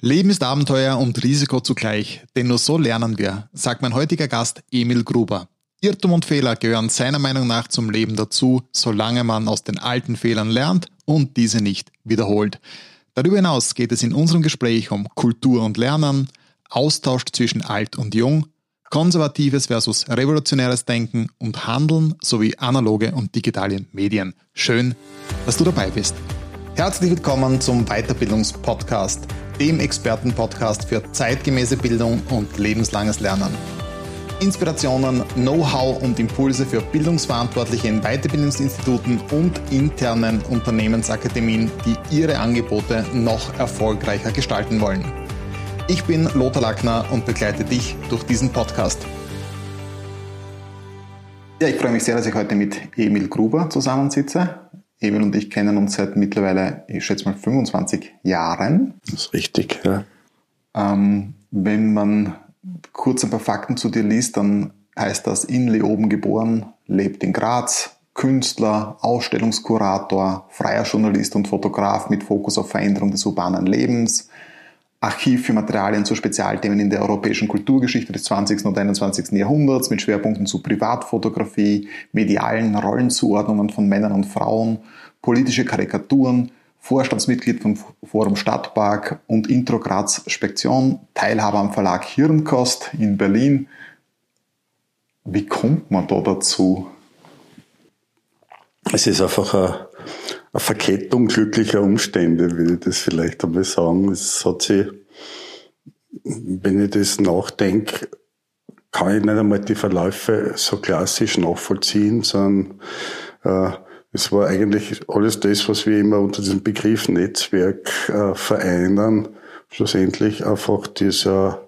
Leben ist Abenteuer und Risiko zugleich, denn nur so lernen wir, sagt mein heutiger Gast Emil Gruber. Irrtum und Fehler gehören seiner Meinung nach zum Leben dazu, solange man aus den alten Fehlern lernt und diese nicht wiederholt. Darüber hinaus geht es in unserem Gespräch um Kultur und Lernen, Austausch zwischen alt und jung, konservatives versus revolutionäres Denken und Handeln sowie analoge und digitale Medien. Schön, dass du dabei bist. Herzlich willkommen zum Weiterbildungspodcast dem Expertenpodcast für zeitgemäße Bildung und lebenslanges Lernen. Inspirationen, Know-how und Impulse für Bildungsverantwortliche in Weiterbildungsinstituten und internen Unternehmensakademien, die ihre Angebote noch erfolgreicher gestalten wollen. Ich bin Lothar Lackner und begleite dich durch diesen Podcast. Ja, ich freue mich sehr, dass ich heute mit Emil Gruber zusammensitze. Emil und ich kennen uns seit mittlerweile, ich schätze mal, 25 Jahren. Das ist richtig, ja. Ähm, wenn man kurz ein paar Fakten zu dir liest, dann heißt das in Leoben geboren, lebt in Graz, Künstler, Ausstellungskurator, freier Journalist und Fotograf mit Fokus auf Veränderung des urbanen Lebens, Archiv für Materialien zu Spezialthemen in der europäischen Kulturgeschichte des 20. und 21. Jahrhunderts mit Schwerpunkten zu Privatfotografie, medialen Rollenzuordnungen von Männern und Frauen, politische Karikaturen, Vorstandsmitglied vom Forum Stadtpark und Intro Graz Spektion, Teilhaber am Verlag Hirnkost in Berlin. Wie kommt man da dazu? Es ist einfach ein eine Verkettung glücklicher Umstände, würde ich das vielleicht einmal sagen. Es hat sich, wenn ich das nachdenke, kann ich nicht einmal die Verläufe so klassisch nachvollziehen, sondern äh, es war eigentlich alles das, was wir immer unter diesem Begriff Netzwerk äh, vereinen, schlussendlich einfach dieser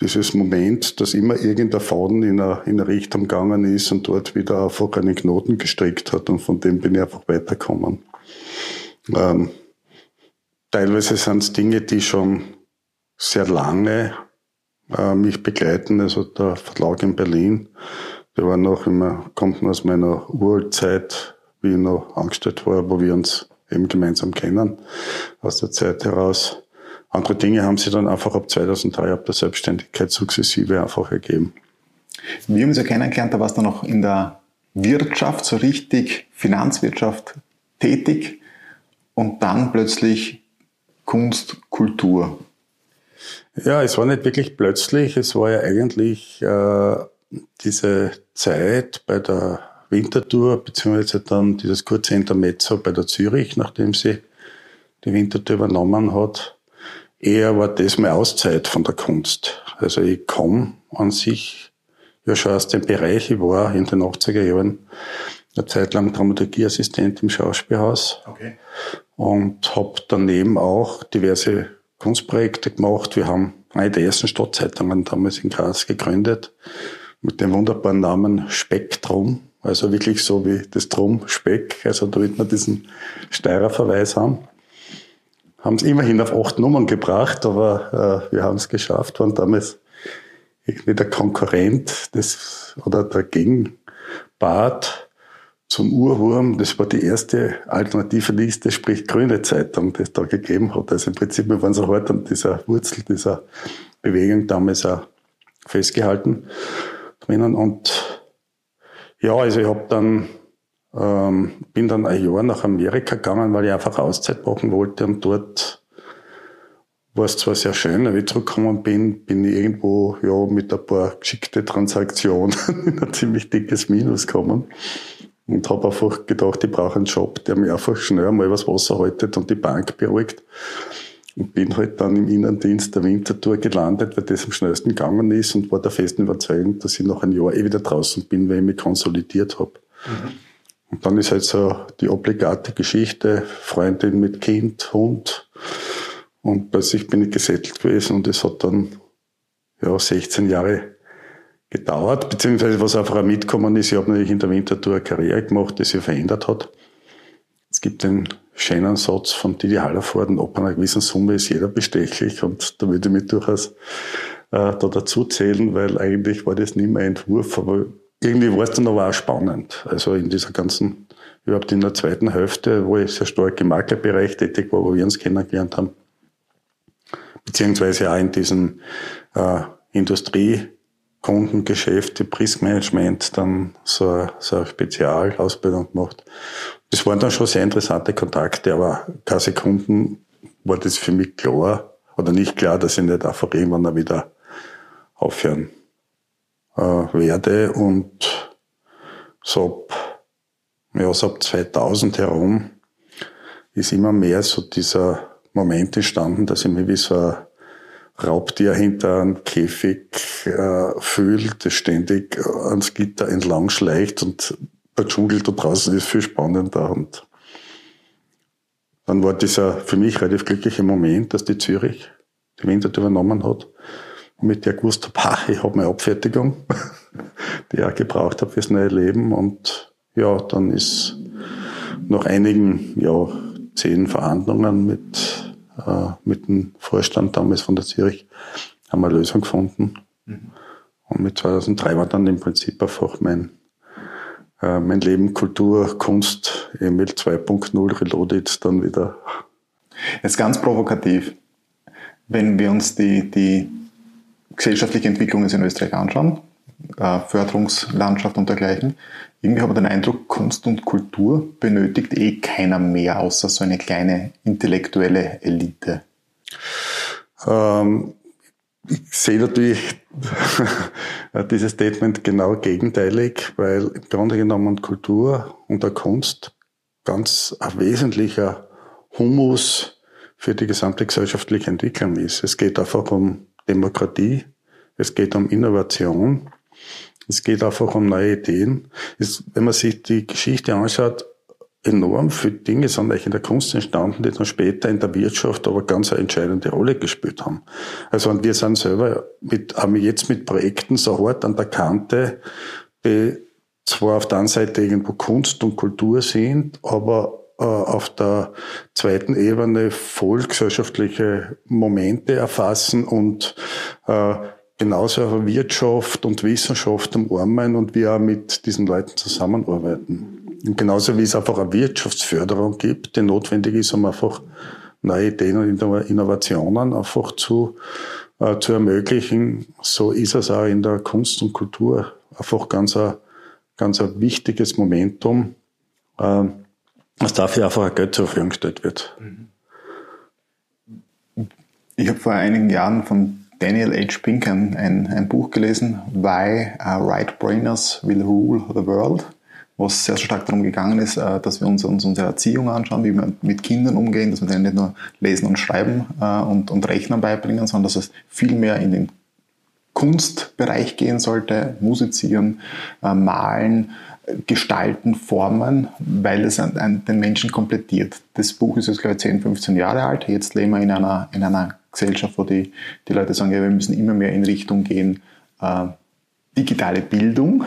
dieses Moment, dass immer irgendein Faden in eine, in eine Richtung gegangen ist und dort wieder einfach einen Knoten gestrickt hat und von dem bin ich einfach weitergekommen. Ähm, teilweise sind es Dinge, die schon sehr lange äh, mich begleiten. Also der Verlag in Berlin, der war noch immer, kommt aus meiner Urzeit, wie ich noch angestellt war, wo wir uns eben gemeinsam kennen, aus der Zeit heraus. Andere Dinge haben sich dann einfach ab 2003, ab der Selbstständigkeit sukzessive einfach ergeben. Wir haben uns ja kennengelernt, da warst du noch in der Wirtschaft, so richtig Finanzwirtschaft tätig und dann plötzlich Kunst, Kultur. Ja, es war nicht wirklich plötzlich, es war ja eigentlich äh, diese Zeit bei der Wintertour, beziehungsweise dann dieses kurze Intermezzo bei der Zürich, nachdem sie die Wintertour übernommen hat, eher war das meine Auszeit von der Kunst. Also ich komme an sich ja schon aus dem Bereich, ich war in den 80er Jahren eine Zeit lang Dramaturgieassistent im Schauspielhaus okay. und habe daneben auch diverse Kunstprojekte gemacht. Wir haben eine der ersten Stadtzeitungen damals in Graz gegründet mit dem wunderbaren Namen Spektrum. Also wirklich so wie das Drum Speck, also damit wir diesen Steirer Verweis haben haben es immerhin auf acht Nummern gebracht, aber äh, wir haben es geschafft, waren damals irgendwie der Konkurrent des, oder der Gegenpart zum Urwurm. Das war die erste alternative Liste, sprich grüne Zeitung, die es da gegeben hat. Also im Prinzip, wir waren so hart an dieser Wurzel dieser Bewegung damals auch festgehalten drinnen. Und ja, also ich habe dann ähm, bin dann ein Jahr nach Amerika gegangen, weil ich einfach Auszeit machen wollte und dort war es zwar sehr schön, wie ich zurückgekommen bin, bin ich irgendwo ja mit ein paar geschickte Transaktionen in ein ziemlich dickes Minus gekommen und habe einfach gedacht, ich brauche einen Job, der mir einfach schnell mal was Wasser haltet und die Bank beruhigt. Und bin halt dann im Innendienst der Wintertour gelandet, weil das am schnellsten gegangen ist und war der festen Überzeugung, dass ich nach einem Jahr eh wieder draußen bin, weil ich mich konsolidiert habe. Mhm. Und dann ist halt so die obligate Geschichte, Freundin mit Kind, Hund. Und plötzlich bin ich gesettelt gewesen und es hat dann ja 16 Jahre gedauert, beziehungsweise was einfach auch mitgekommen ist, ich habe natürlich in der Wintertour eine Karriere gemacht, die sich verändert hat. Es gibt den schönen Satz von Didi Hallervorden, ab einer gewissen Summe ist jeder bestechlich und da würde ich mich durchaus äh, da dazu zählen, weil eigentlich war das nicht mehr ein Entwurf, aber irgendwie war es dann aber auch spannend. Also in dieser ganzen, überhaupt in der zweiten Hälfte, wo ich sehr stark im Maklerbereich tätig war, wo wir uns kennengelernt haben, beziehungsweise auch in diesem äh, Industriekundengeschäft, im Riskmanagement, dann so, so eine Spezialausbildung gemacht. Das waren dann schon sehr interessante Kontakte, aber keine Sekunden war das für mich klar oder nicht klar, dass ich nicht einfach irgendwann wieder aufhören äh, werde. Und so ab, ja, so ab 2000 herum ist immer mehr so dieser Moment entstanden, dass ich mich wie so ein Raubtier hinter einem Käfig äh, fühlt, das ständig ans Gitter entlang schleicht und der Dschungel da draußen ist viel spannender. Und dann war dieser für mich relativ glückliche Moment, dass die Zürich die Winter übernommen hat, mit der gewusst habe, ich habe meine Abfertigung, die ich auch gebraucht habe fürs neue Leben. Und ja, dann ist nach einigen ja, zehn Verhandlungen mit, äh, mit dem Vorstand damals von der Zürich haben wir eine Lösung gefunden. Mhm. Und mit 2003 war dann im Prinzip einfach mein, äh, mein Leben Kultur, Kunst, Emil 2.0 Reloaded dann wieder. Jetzt ganz provokativ. Wenn wir uns die, die gesellschaftliche Entwicklung in Österreich anschauen, äh, Förderungslandschaft und dergleichen, irgendwie habe ich den Eindruck, Kunst und Kultur benötigt eh keiner mehr, außer so eine kleine intellektuelle Elite. Ähm, ich sehe natürlich dieses Statement genau gegenteilig, weil im Grunde genommen Kultur und der Kunst ganz ein wesentlicher Humus für die gesamte gesellschaftliche Entwicklung ist. Es geht einfach um Demokratie, es geht um Innovation, es geht einfach um neue Ideen. Es, wenn man sich die Geschichte anschaut, enorm viele Dinge sind eigentlich in der Kunst entstanden, die dann später in der Wirtschaft aber ganz eine entscheidende Rolle gespielt haben. Also und wir sind selber mit, haben jetzt mit Projekten so hart an der Kante, die zwar auf der einen Seite irgendwo Kunst und Kultur sind, aber äh, auf der zweiten Ebene vollgesellschaftliche Momente erfassen und äh, genauso auf Wirtschaft und Wissenschaft umarmen und wir auch mit diesen Leuten zusammenarbeiten. Und genauso wie es einfach eine Wirtschaftsförderung gibt, die notwendig ist, um einfach neue Ideen und Innovationen einfach zu, äh, zu ermöglichen, so ist es auch in der Kunst und Kultur einfach ganz ein, ganz ein wichtiges Momentum, äh, dass dafür einfach ein Geld zur Verfügung gestellt wird. Ich habe vor einigen Jahren von Daniel H. Pink ein, ein, ein Buch gelesen, Why Right Brainers Will Rule the World wo es sehr stark darum gegangen ist, äh, dass wir uns, uns unsere Erziehung anschauen, wie wir mit Kindern umgehen, dass wir denen nicht nur lesen und schreiben äh, und, und Rechnen beibringen, sondern dass es viel mehr in den Kunstbereich gehen sollte, musizieren, äh, malen, gestalten, formen, weil es an, an den Menschen komplettiert. Das Buch ist jetzt, glaube ich, 10, 15 Jahre alt. Jetzt leben wir in einer, in einer Gesellschaft, wo die, die Leute sagen, ja, wir müssen immer mehr in Richtung gehen, äh, digitale Bildung.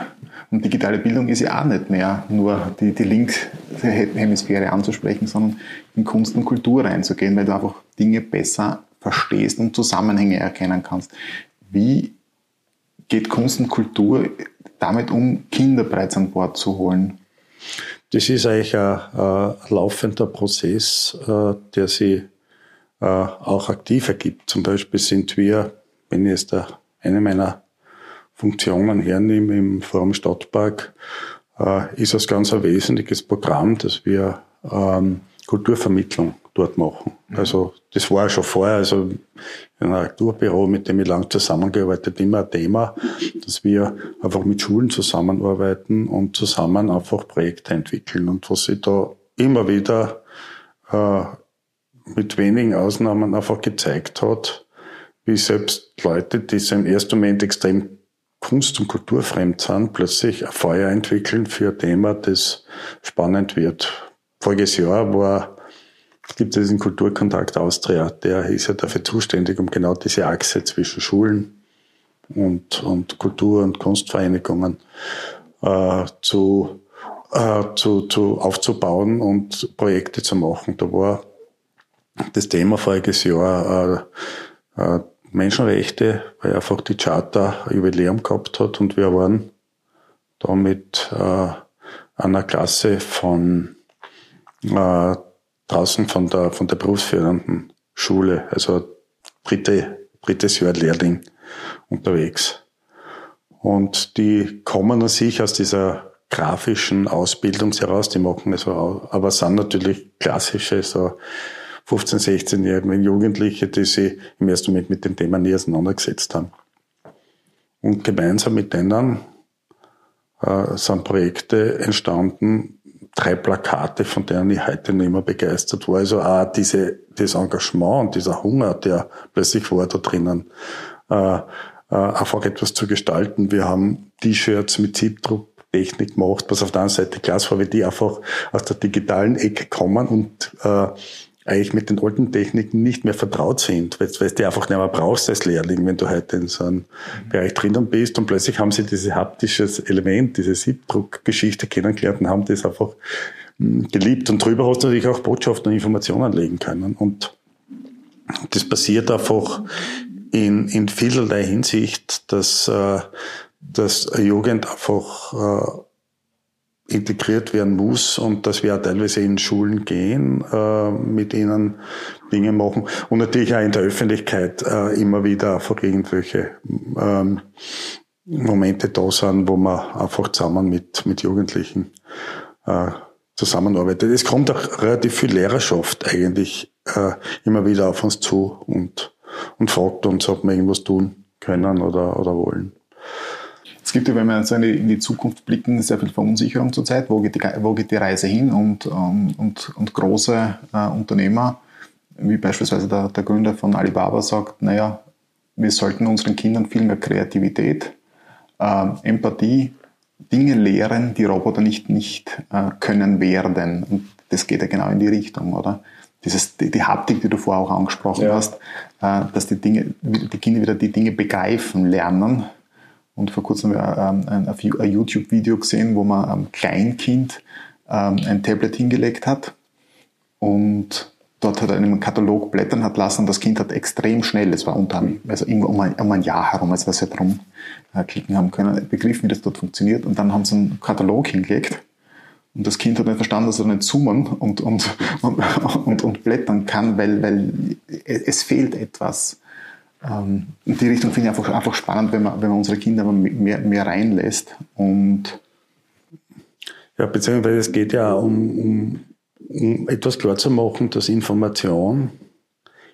Und digitale Bildung ist ja auch nicht mehr nur die, die Linkshemisphäre anzusprechen, sondern in Kunst und Kultur reinzugehen, weil du einfach Dinge besser verstehst und Zusammenhänge erkennen kannst. Wie geht Kunst und Kultur damit um, Kinder bereits an Bord zu holen? Das ist eigentlich ein, ein laufender Prozess, äh, der sich äh, auch aktiv ergibt. Zum Beispiel sind wir, wenn ich jetzt eine meiner Funktionen hernehme im Forum Stadtpark, äh, ist das ganz ein wesentliches Programm, dass wir ähm, Kulturvermittlung dort machen. Mhm. Also das war schon vorher, also in einem Kulturbüro, mit dem ich lang zusammengearbeitet, immer ein Thema, dass wir einfach mit Schulen zusammenarbeiten und zusammen einfach Projekte entwickeln. Und was sich da immer wieder äh, mit wenigen Ausnahmen einfach gezeigt hat, wie selbst Leute, die so im ersten Moment extrem Kunst- und Kulturfremd sind, plötzlich ein Feuer entwickeln für ein Thema, das spannend wird. Voriges Jahr war, es gibt diesen Kulturkontakt Austria, der ist ja dafür zuständig, um genau diese Achse zwischen Schulen und, und Kultur- und Kunstvereinigungen äh, zu, äh, zu, zu aufzubauen und Projekte zu machen. Da war das Thema voriges Jahr äh, äh, Menschenrechte, weil einfach die Charta Jubiläum gehabt hat und wir waren da mit äh, einer Klasse von äh, draußen von der, von der berufsfördernden Schule. Also dritte, drittes Jahr Lehrling unterwegs. Und die kommen an sich aus dieser grafischen Ausbildung heraus, die machen es auch, aber sind natürlich klassische, so 15, 16-jährige Jugendliche, die sich im ersten Moment mit dem Thema nie auseinandergesetzt haben. Und gemeinsam mit denen äh, sind Projekte entstanden, drei Plakate, von denen ich heute nicht mehr begeistert war. Also auch diese, das Engagement und dieser Hunger, der plötzlich war da drinnen. Äh, äh, einfach etwas zu gestalten. Wir haben T-Shirts mit Siebdrucktechnik gemacht, was auf der einen Seite weil die einfach aus der digitalen Ecke kommen und äh, eigentlich mit den alten Techniken nicht mehr vertraut sind, weil, weil du die einfach nicht mehr brauchst als Lehrling, wenn du heute in so einem mhm. Bereich drinnen bist und plötzlich haben sie dieses haptisches Element, diese Siebdruckgeschichte kennengelernt und haben das einfach hm, geliebt und drüber hast du natürlich auch Botschaften und Informationen legen können und das passiert einfach in, in vielerlei Hinsicht, dass, äh, dass Jugend einfach äh, integriert werden muss und dass wir auch teilweise in Schulen gehen, äh, mit ihnen Dinge machen und natürlich auch in der Öffentlichkeit äh, immer wieder einfach irgendwelche ähm, Momente da sind, wo man einfach zusammen mit, mit Jugendlichen äh, zusammenarbeitet. Es kommt auch relativ viel Lehrerschaft eigentlich äh, immer wieder auf uns zu und und fragt uns, ob wir irgendwas tun können oder, oder wollen. Es gibt ja, wenn wir so in die Zukunft blicken, sehr viel Verunsicherung zurzeit. Wo geht die, wo geht die Reise hin? Und, ähm, und, und große äh, Unternehmer, wie beispielsweise der, der Gründer von Alibaba, sagt, naja, wir sollten unseren Kindern viel mehr Kreativität, äh, Empathie, Dinge lehren, die Roboter nicht, nicht äh, können werden. Und das geht ja genau in die Richtung, oder? dieses, die, die Haptik, die du vorher auch angesprochen ja. hast, äh, dass die, Dinge, die Kinder wieder die Dinge begreifen lernen. Und vor kurzem haben wir ähm, ein, ein YouTube-Video gesehen, wo man einem Kleinkind ähm, ein Tablet hingelegt hat und dort hat er in einem Katalog blättern hat lassen. Das Kind hat extrem schnell, es war unter, also um ein, um ein Jahr herum, als wir es drum äh, klicken haben können, begriffen, wie das dort funktioniert. Und dann haben sie einen Katalog hingelegt und das Kind hat nicht verstanden, dass er nicht zoomen und, und, und, und, und blättern kann, weil, weil es fehlt etwas. Ähm, die Richtung finde ich einfach, einfach spannend, wenn man, wenn man unsere Kinder mehr, mehr reinlässt. Und ja, beziehungsweise es geht ja um, um, um etwas klar zu machen, dass Information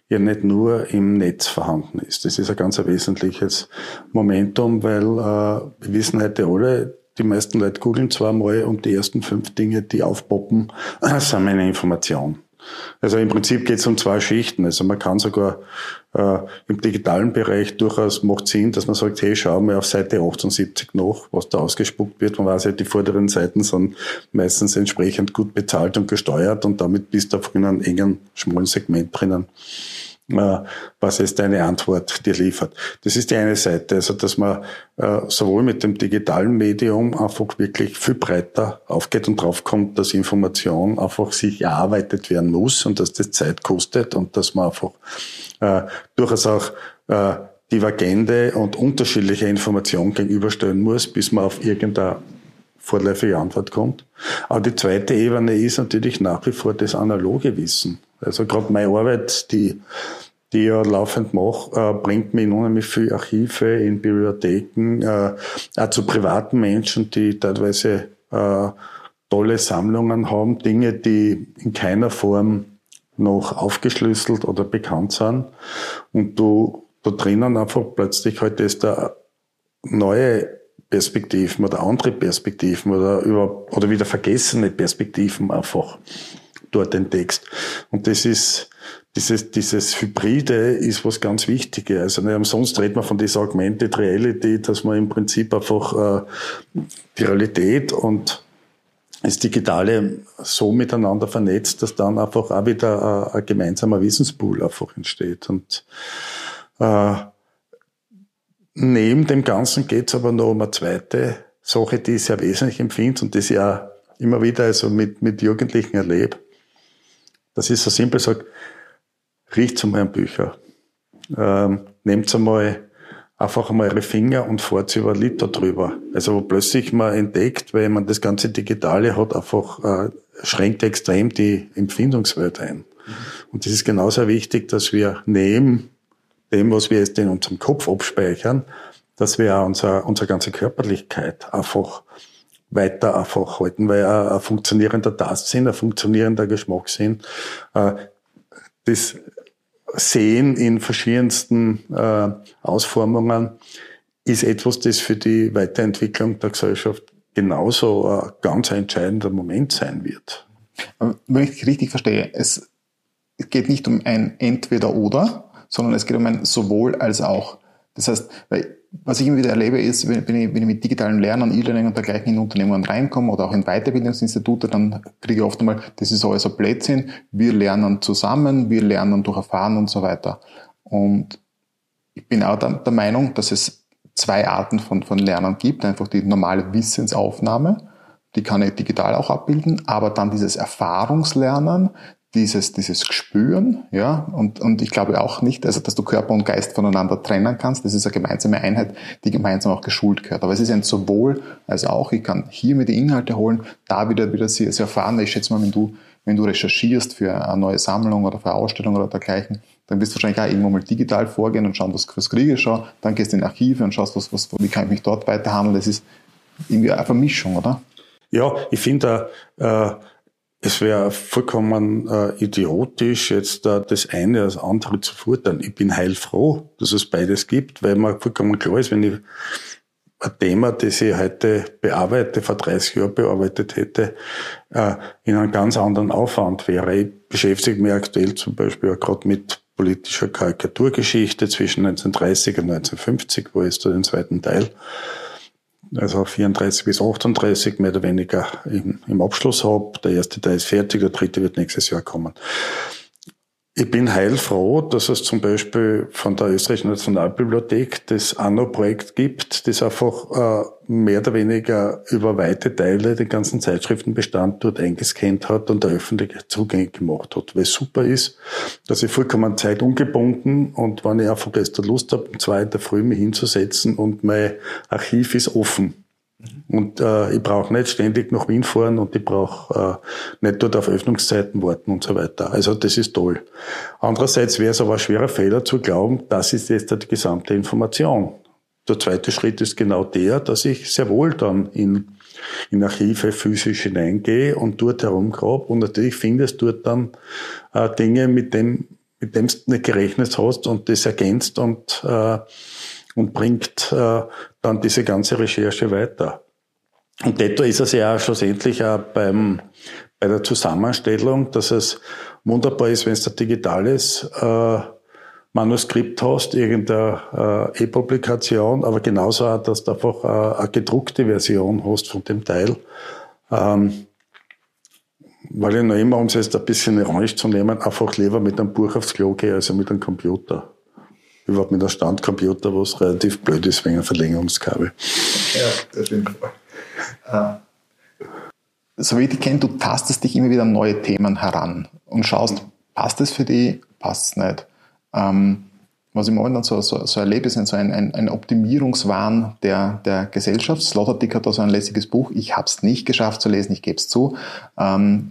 ja nicht nur im Netz vorhanden ist. Das ist ein ganz wesentliches Momentum, weil äh, wir wissen heute alle, die meisten Leute googeln zweimal und die ersten fünf Dinge, die aufpoppen, sind meine Information. Also im Prinzip geht es um zwei Schichten. Also man kann sogar äh, im digitalen Bereich durchaus macht Sinn, dass man sagt, hey, schau mal auf Seite 78 nach, was da ausgespuckt wird. Man weiß ja, die vorderen Seiten sind meistens entsprechend gut bezahlt und gesteuert und damit bist du auf einem engen, schmalen Segment drinnen. Was ist deine Antwort dir liefert. Das ist die eine Seite, also dass man äh, sowohl mit dem digitalen Medium einfach wirklich viel breiter aufgeht und draufkommt, dass Information einfach sich erarbeitet werden muss und dass das Zeit kostet und dass man einfach äh, durchaus auch äh, divergente und unterschiedliche Informationen gegenüberstellen muss, bis man auf irgendeine vorläufige Antwort kommt. Aber die zweite Ebene ist natürlich nach wie vor das analoge Wissen. Also gerade meine Arbeit, die, die ich ja laufend mache, äh, bringt mich in unheimlich viel Archive, in Bibliotheken, äh, auch zu privaten Menschen, die teilweise äh, tolle Sammlungen haben, Dinge, die in keiner Form noch aufgeschlüsselt oder bekannt sind. Und du da drinnen einfach plötzlich halt ist da neue Perspektiven oder andere Perspektiven oder über, oder wieder vergessene Perspektiven einfach dort entdeckst. Und das ist, dieses, dieses Hybride ist was ganz Wichtiges. Also nicht umsonst redet man von dieser Augmented Reality, dass man im Prinzip einfach äh, die Realität und das Digitale so miteinander vernetzt, dass dann einfach auch wieder äh, ein gemeinsamer Wissenspool einfach entsteht. Und äh, neben dem Ganzen geht es aber noch um eine zweite Sache, die ich sehr wesentlich empfinde und die ich auch immer wieder also mit, mit Jugendlichen erlebe das ist so simpel, sagt, riecht einmal an Bücher. Ähm, nehmt einmal einfach einmal eure Finger und fahrt über einen Liter drüber. Also wo plötzlich man entdeckt, weil man das ganze Digitale hat, einfach äh, schränkt extrem die Empfindungswelt ein. Mhm. Und das ist genauso wichtig, dass wir neben dem, was wir jetzt in unserem Kopf abspeichern, dass wir auch unsere, unsere ganze Körperlichkeit einfach weiter einfach halten, weil ein, ein funktionierender Tastsinn, ein funktionierender Geschmackssinn, äh, das Sehen in verschiedensten äh, Ausformungen ist etwas, das für die Weiterentwicklung der Gesellschaft genauso ein ganz entscheidender Moment sein wird. Wenn ich richtig verstehe, es geht nicht um ein Entweder-Oder, sondern es geht um ein sowohl als auch. Das heißt, weil was ich immer wieder erlebe, ist, wenn, ich, wenn ich mit digitalen Lernen, E-Learning und dergleichen in Unternehmen reinkomme oder auch in Weiterbildungsinstitute, dann kriege ich oft einmal, das ist alles ein Blödsinn, wir lernen zusammen, wir lernen durch Erfahren und so weiter. Und ich bin auch der, der Meinung, dass es zwei Arten von, von Lernen gibt. Einfach die normale Wissensaufnahme, die kann ich digital auch abbilden, aber dann dieses Erfahrungslernen, dieses, dieses Gespüren, ja, und, und ich glaube auch nicht, also, dass du Körper und Geist voneinander trennen kannst. Das ist eine gemeinsame Einheit, die gemeinsam auch geschult gehört. Aber es ist ein sowohl als auch. Ich kann hier mir die Inhalte holen, da wieder, wieder sie, sie erfahren. Ich schätze mal, wenn du, wenn du recherchierst für eine neue Sammlung oder für eine Ausstellung oder dergleichen, dann wirst du wahrscheinlich auch irgendwann mal digital vorgehen und schauen, was, was kriege ich schon. Dann gehst du in Archive und schaust, was, was, wie kann ich mich dort weiterhandeln. Das ist irgendwie eine Vermischung, oder? Ja, ich finde, äh, es wäre vollkommen äh, idiotisch, jetzt äh, das eine als andere zu fordern. Ich bin heilfroh, dass es beides gibt, weil mir vollkommen klar ist, wenn ich ein Thema, das ich heute bearbeite, vor 30 Jahren bearbeitet hätte, äh, in einem ganz anderen Aufwand wäre. Ich beschäftige mich aktuell zum Beispiel auch gerade mit politischer Karikaturgeschichte zwischen 1930 und 1950, wo ich da den zweiten Teil also 34 bis 38 mehr oder weniger im, im Abschluss habe. Der erste Teil ist fertig, der dritte wird nächstes Jahr kommen. Ich bin heilfroh, dass es zum Beispiel von der Österreichischen Nationalbibliothek das Anno-Projekt gibt, das einfach äh, mehr oder weniger über weite Teile den ganzen Zeitschriftenbestand dort eingescannt hat und der Öffentlichkeit zugänglich gemacht hat. Weil super ist, dass ich vollkommen zeitungebunden und wenn ich einfach gestern Lust habe, um zwei in der Früh mich hinzusetzen und mein Archiv ist offen und äh, ich brauche nicht ständig nach Wien fahren und ich brauche äh, nicht dort auf Öffnungszeiten warten und so weiter. Also das ist toll. Andererseits wäre es aber ein schwerer Fehler zu glauben, das ist jetzt die gesamte Information. Der zweite Schritt ist genau der, dass ich sehr wohl dann in, in Archive physisch hineingehe und dort herumgrabe und natürlich findest dort dann äh, Dinge, mit dem mit dem du nicht gerechnet hast und das ergänzt und äh, und bringt äh, dann diese ganze Recherche weiter. Und detto ist es ja schlussendlich auch beim, bei der Zusammenstellung, dass es wunderbar ist, wenn es ein digitales äh, Manuskript hast, irgendeine äh, E-Publikation, aber genauso auch, dass du einfach äh, eine gedruckte Version hast von dem Teil. Ähm, weil ich noch immer, um es jetzt ein bisschen ironisch zu nehmen, einfach lieber mit einem Buch aufs Klo gehe, als mit einem Computer überhaupt mit einem Standcomputer, was relativ blöd ist wegen einem Verlängerungskabel. Ja, das stimmt. Ah. So wie ich dich kenne, du tastest dich immer wieder an neue Themen heran und schaust, passt es für dich, passt es nicht. Ähm, was ich momentan so, so, so erlebe, ist so ein, ein, ein Optimierungswahn der, der Gesellschaft. Sloterdijk hat da so ein lässiges Buch. Ich habe es nicht geschafft zu lesen, ich gebe es zu. Ähm,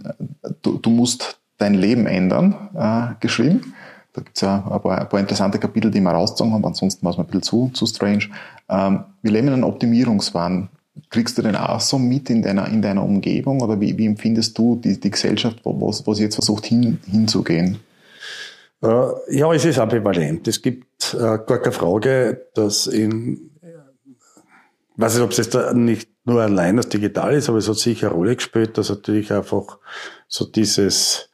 du, du musst dein Leben ändern, äh, geschrieben. Da gibt es ja ein paar, ein paar, interessante Kapitel, die wir rausgezogen haben, ansonsten war es mir ein bisschen zu, zu strange. Ähm, wir leben in einem Optimierungswahn. Kriegst du den auch so mit in deiner, in deiner Umgebung oder wie, wie empfindest du die, die Gesellschaft, wo, wo, wo sie jetzt versucht hin, hinzugehen? Äh, ja, es ist ambivalent. Es gibt äh, gar keine Frage, dass in, ich weiß nicht, ob es jetzt nicht nur allein das Digital ist, aber es hat sicher eine Rolle gespielt, dass natürlich einfach so dieses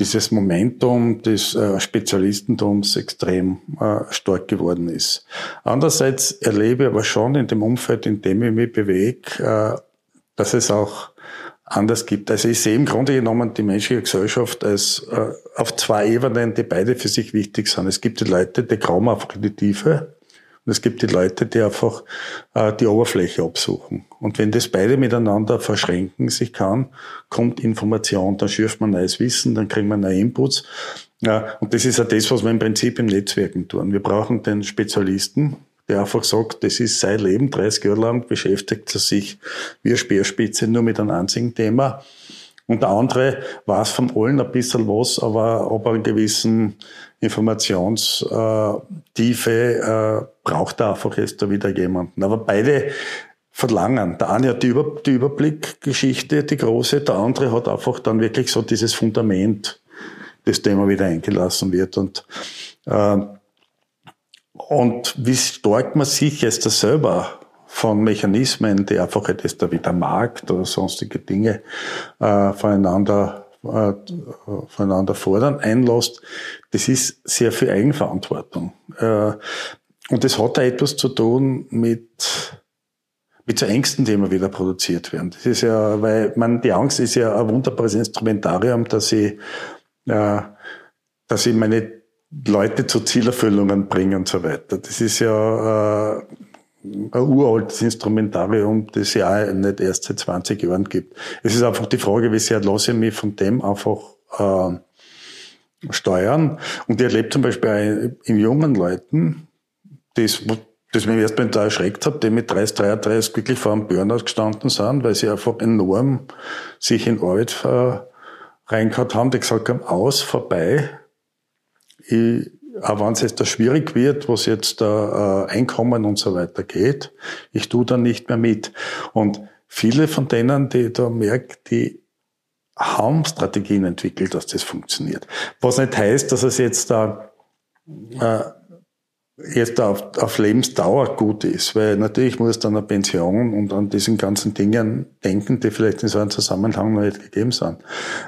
dieses Momentum des äh, Spezialistentums extrem äh, stark geworden ist. Andererseits erlebe ich aber schon in dem Umfeld, in dem ich mich bewege, äh, dass es auch anders gibt. Also ich sehe im Grunde genommen die menschliche Gesellschaft als auf zwei Ebenen, die beide für sich wichtig sind. Es gibt die Leute, die grauen auf die Tiefe es gibt die Leute, die einfach äh, die Oberfläche absuchen. Und wenn das beide miteinander verschränken sich kann, kommt Information, dann schürft man neues Wissen, dann kriegt man neue Inputs. Ja, und das ist ja das, was wir im Prinzip im Netzwerken tun. Wir brauchen den Spezialisten, der einfach sagt, das ist sein Leben, 30 Jahre lang beschäftigt er sich wie eine Speerspitze nur mit einem einzigen Thema. Und der andere weiß von allen ein bisschen was, aber aber einen gewissen Informationstiefe äh, braucht er einfach jetzt da wieder jemanden. Aber beide verlangen. Der eine hat die, Über die Überblickgeschichte, die große, der andere hat einfach dann wirklich so dieses Fundament, das Thema wieder eingelassen wird. Und, äh, und wie stark man sich jetzt selber von Mechanismen, die einfach etwas da wie der Markt oder sonstige Dinge äh, voneinander äh, voneinander fordern, einlässt, das ist sehr viel Eigenverantwortung. Äh, und das hat da etwas zu tun mit mit so Ängsten, die immer wieder produziert werden. Das ist ja, weil man die Angst ist ja ein wunderbares Instrumentarium, dass ich, äh, dass ich meine Leute zu Zielerfüllungen bringe und so weiter. Das ist ja äh, ein uraltes Instrumentarium, das ja nicht erst seit 20 Jahren gibt. Es ist einfach die Frage, wie sehr lasse ich mich von dem einfach äh, steuern. Und ich erlebe zum Beispiel in jungen Leuten, das, das mich erst mal da erschreckt hat, die mit 30, 33 wirklich vor einem Burnout gestanden sind, weil sie einfach enorm sich in Arbeit äh, reingehauen haben, die gesagt haben, aus, vorbei. Ich, auch wenn es jetzt da schwierig wird, was jetzt da äh, Einkommen und so weiter geht, ich tu da nicht mehr mit. Und viele von denen, die da merken, die haben Strategien entwickelt, dass das funktioniert. Was nicht heißt, dass es jetzt da äh, jetzt auf, auf Lebensdauer gut ist, weil natürlich muss dann eine Pension und an diesen ganzen Dingen denken, die vielleicht in so einem Zusammenhang noch nicht gegeben sind.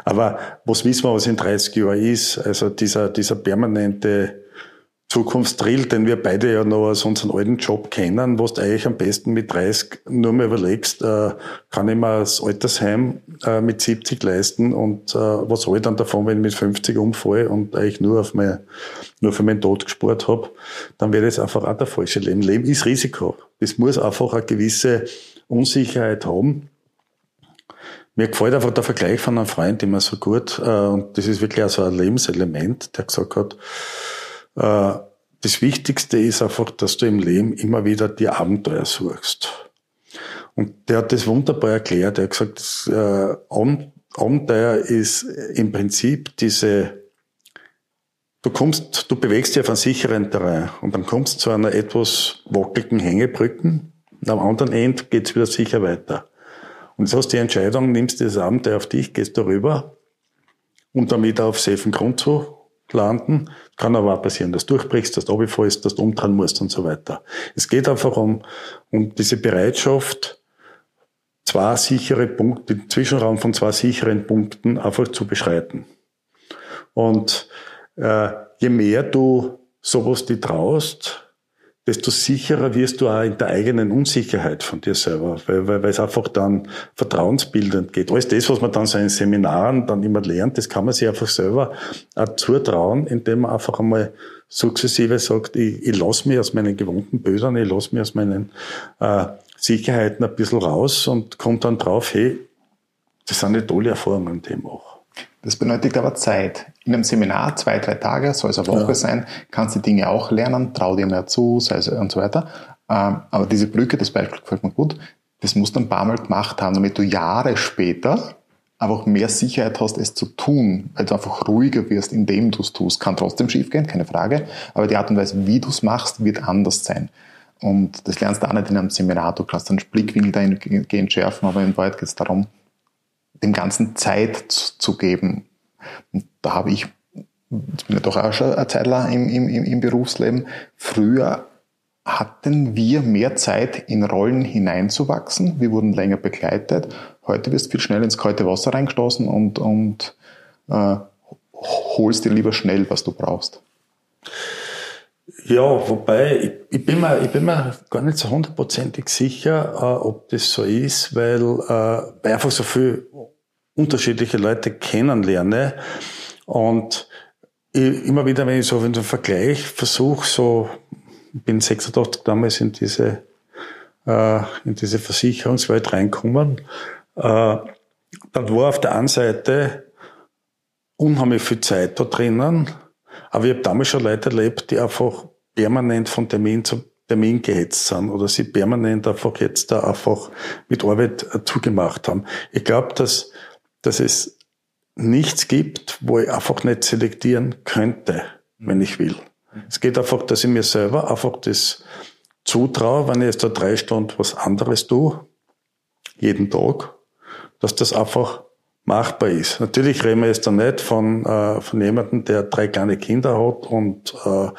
Aber was wissen wir, was in 30 Jahren ist? Also dieser, dieser permanente Zukunftsdrill, den wir beide ja noch aus unserem alten Job kennen, wo du eigentlich am besten mit 30 nur mal überlegst, äh, kann ich mir das Altersheim äh, mit 70 leisten und äh, was soll ich dann davon, wenn ich mit 50 umfalle und eigentlich nur auf mein, nur für meinen Tod gespart habe, dann wäre das einfach auch der falsche Leben. Leben ist Risiko. Es muss einfach eine gewisse Unsicherheit haben. Mir gefällt einfach der Vergleich von einem Freund immer so gut, äh, und das ist wirklich auch so ein Lebenselement, der gesagt hat, das Wichtigste ist einfach, dass du im Leben immer wieder die Abenteuer suchst. Und der hat das wunderbar erklärt. Er hat gesagt, das äh, Abenteuer ist im Prinzip diese, du kommst, du bewegst dich auf einen sicheren Terrain und dann kommst du zu einer etwas wackeligen Hängebrücken und am anderen Ende geht's wieder sicher weiter. Und jetzt hast du die Entscheidung, nimmst dieses Abenteuer auf dich, gehst darüber und damit auf safen Grund zu landen. Kann aber auch passieren, dass du durchbrichst, dass du runterfällst, dass du umdrehen musst und so weiter. Es geht einfach um, um diese Bereitschaft, zwei sichere Punkte, den Zwischenraum von zwei sicheren Punkten einfach zu beschreiten. Und äh, je mehr du sowas die traust, desto sicherer wirst du auch in der eigenen Unsicherheit von dir selber, weil, weil, weil es einfach dann vertrauensbildend geht. Alles das, was man dann so in Seminaren dann immer lernt, das kann man sich einfach selber auch zutrauen, indem man einfach einmal sukzessive sagt, ich, ich lasse mich aus meinen gewohnten Bödern, ich lasse mich aus meinen äh, Sicherheiten ein bisschen raus und kommt dann drauf, hey, das sind eine tolle Erfahrungen, die ich mache. Das benötigt aber Zeit. In einem Seminar, zwei, drei Tage, soll es eine Woche ja. sein, kannst du die Dinge auch lernen, trau dir mehr zu, sei es und so weiter. Ähm, aber diese Brücke, das Beispiel gefällt mir gut, das musst du ein paar Mal gemacht haben, damit du Jahre später einfach mehr Sicherheit hast, es zu tun, weil du einfach ruhiger wirst, indem du es tust. Kann trotzdem schiefgehen, keine Frage, aber die Art und Weise, wie du es machst, wird anders sein. Und das lernst du auch nicht in einem Seminar. Du kannst einen Blickwinkel dahingehend schärfen, aber in Wahrheit geht es darum, dem Ganzen Zeit zu geben. Und da habe ich, jetzt bin ich doch auch schon ein Zeitler im, im, im Berufsleben, früher hatten wir mehr Zeit, in Rollen hineinzuwachsen. Wir wurden länger begleitet. Heute wirst du viel schnell ins kalte Wasser reingestoßen und, und äh, holst dir lieber schnell, was du brauchst. Ja, wobei, ich, ich, bin mir, ich bin mir gar nicht so hundertprozentig sicher, äh, ob das so ist, weil, äh, weil einfach so viel unterschiedliche Leute kennenlerne und immer wieder, wenn ich so einen Vergleich versuche, so, bin 86 damals in diese, äh, in diese Versicherungswelt reinkommen, äh, dann war auf der einen Seite unheimlich viel Zeit da drinnen, aber ich habe damals schon Leute erlebt, die einfach permanent von Termin zu Termin gehetzt sind oder sie permanent einfach jetzt da einfach mit Arbeit zugemacht haben. Ich glaube, dass dass es nichts gibt, wo ich einfach nicht selektieren könnte, wenn ich will. Es geht einfach, dass ich mir selber einfach das zutraue, wenn ich jetzt da drei Stunden was anderes tue, jeden Tag, dass das einfach machbar ist. Natürlich reden wir jetzt da nicht von, äh, von jemandem, der drei kleine Kinder hat und, äh,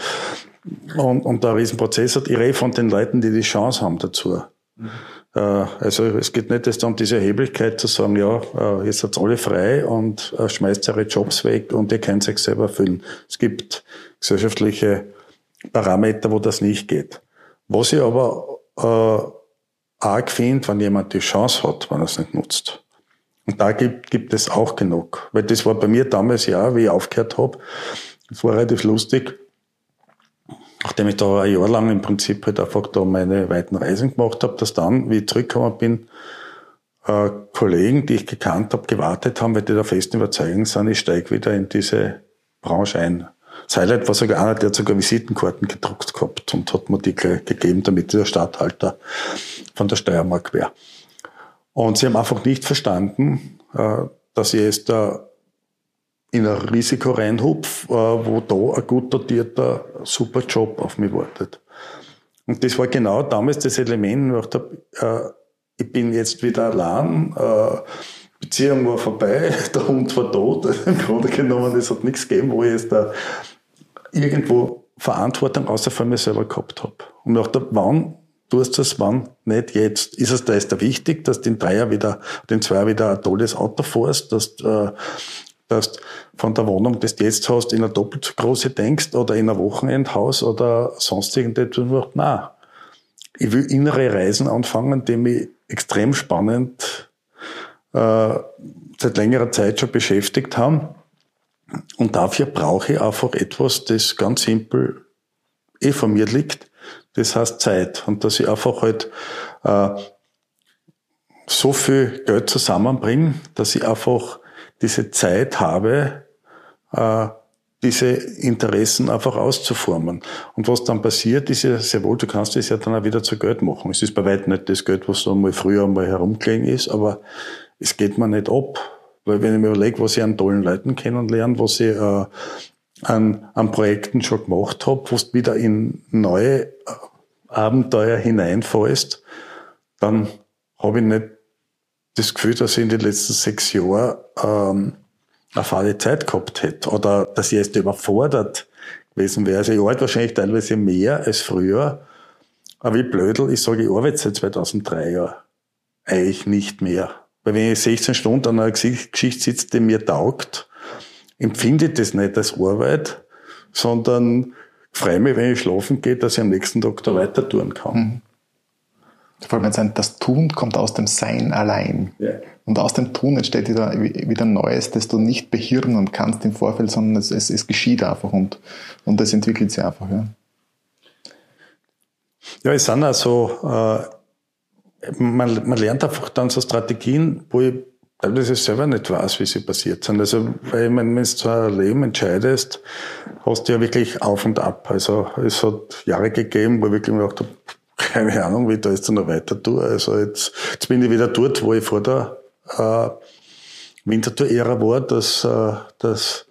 und, und da einen riesen Prozess hat. Ich rede von den Leuten, die die Chance haben dazu. Mhm. Äh, also es geht nicht jetzt um diese Erheblichkeit zu sagen, ja, äh, jetzt seid alle frei und äh, schmeißt eure Jobs weg und ihr könnt euch selber füllen. Es gibt gesellschaftliche Parameter, wo das nicht geht. Was ich aber äh, arg finde, wenn jemand die Chance hat, wenn er es nicht nutzt. Und da gibt, gibt es auch genug. Weil das war bei mir damals ja, wie ich aufgehört habe. Das war relativ lustig. Nachdem ich da ein Jahr lang im Prinzip halt einfach da meine weiten Reisen gemacht habe, dass dann, wie ich zurückgekommen bin, äh, Kollegen, die ich gekannt habe, gewartet haben, weil die der festen Überzeugung sind, ich steige wieder in diese Branche ein. Highlight war sogar einer, der hat sogar Visitenkarten gedruckt gehabt und hat mir die gegeben, damit der Stadthalter von der Steiermark wäre. Und sie haben einfach nicht verstanden, äh, dass ich jetzt da in ein Risiko reinhupf, äh, wo da ein gut dotierter, super Job auf mich wartet. Und das war genau damals das Element, wo ich dachte, äh, ich bin jetzt wieder allein, Beziehung war vorbei, der Hund war tot. Im Grunde genommen, es hat nichts gegeben, wo ich jetzt da irgendwo Verantwortung außer von mir selber gehabt habe. Und nach der, wann tust du es, wann nicht jetzt? Ist es da ist da wichtig, dass du den Dreier wieder, den Zweier wieder ein tolles Auto fährst, dass, äh, dass von der Wohnung, die du jetzt hast, in eine doppelt große denkst oder in ein Wochenendhaus oder sonst irgendetwas. Nein. Ich will innere Reisen anfangen, die mich extrem spannend äh, seit längerer Zeit schon beschäftigt haben. Und dafür brauche ich einfach etwas, das ganz simpel eh von mir liegt. Das heißt Zeit. Und dass ich einfach halt äh, so viel Geld zusammenbringe, dass ich einfach diese Zeit habe, äh, diese Interessen einfach auszuformen. Und was dann passiert, ist ja sehr wohl, du kannst das ja dann auch wieder zu Geld machen. Es ist bei weitem nicht das Geld, was so mal früher einmal herumgelegen ist, aber es geht mir nicht ab. Weil wenn ich mir überlege, was ich an tollen Leuten kennenlerne, was ich äh, an, an Projekten schon gemacht habe, wo du wieder in neue äh, Abenteuer hineinfallst, dann habe ich nicht das Gefühl, dass ich in den letzten sechs Jahren ähm, eine fahle Zeit gehabt hätte oder dass ich jetzt überfordert gewesen wäre. Also ich arbeite wahrscheinlich teilweise mehr als früher, aber wie blödel, ich sage, ich arbeite seit 2003 Jahren eigentlich nicht mehr. Weil wenn ich 16 Stunden an einer Geschichte sitze, die mir taugt, empfinde ich das nicht als Arbeit, sondern freue mich, wenn ich schlafen gehe, dass ich am nächsten Tag da weiter tun kann. Mhm. Vor allem, wenn das Tun kommt aus dem Sein allein. Ja. Und aus dem Tun entsteht wieder, wieder Neues, das du nicht behirnen kannst im Vorfeld, sondern es, es, es geschieht einfach und, und es entwickelt sich einfach. Ja, ja es sind also äh, man, man lernt einfach dann so Strategien, wo ich teilweise selber nicht weiß, wie sie passiert sind. Also, weil wenn du zu einem Leben entscheidest, hast du ja wirklich auf und ab. Also, es hat Jahre gegeben, wo ich wirklich gedacht habe, keine Ahnung, wie da jetzt noch weiter tue. Also, jetzt, jetzt bin ich wieder dort, wo ich vor der äh, Wintertour-Ära war, dass, äh, dass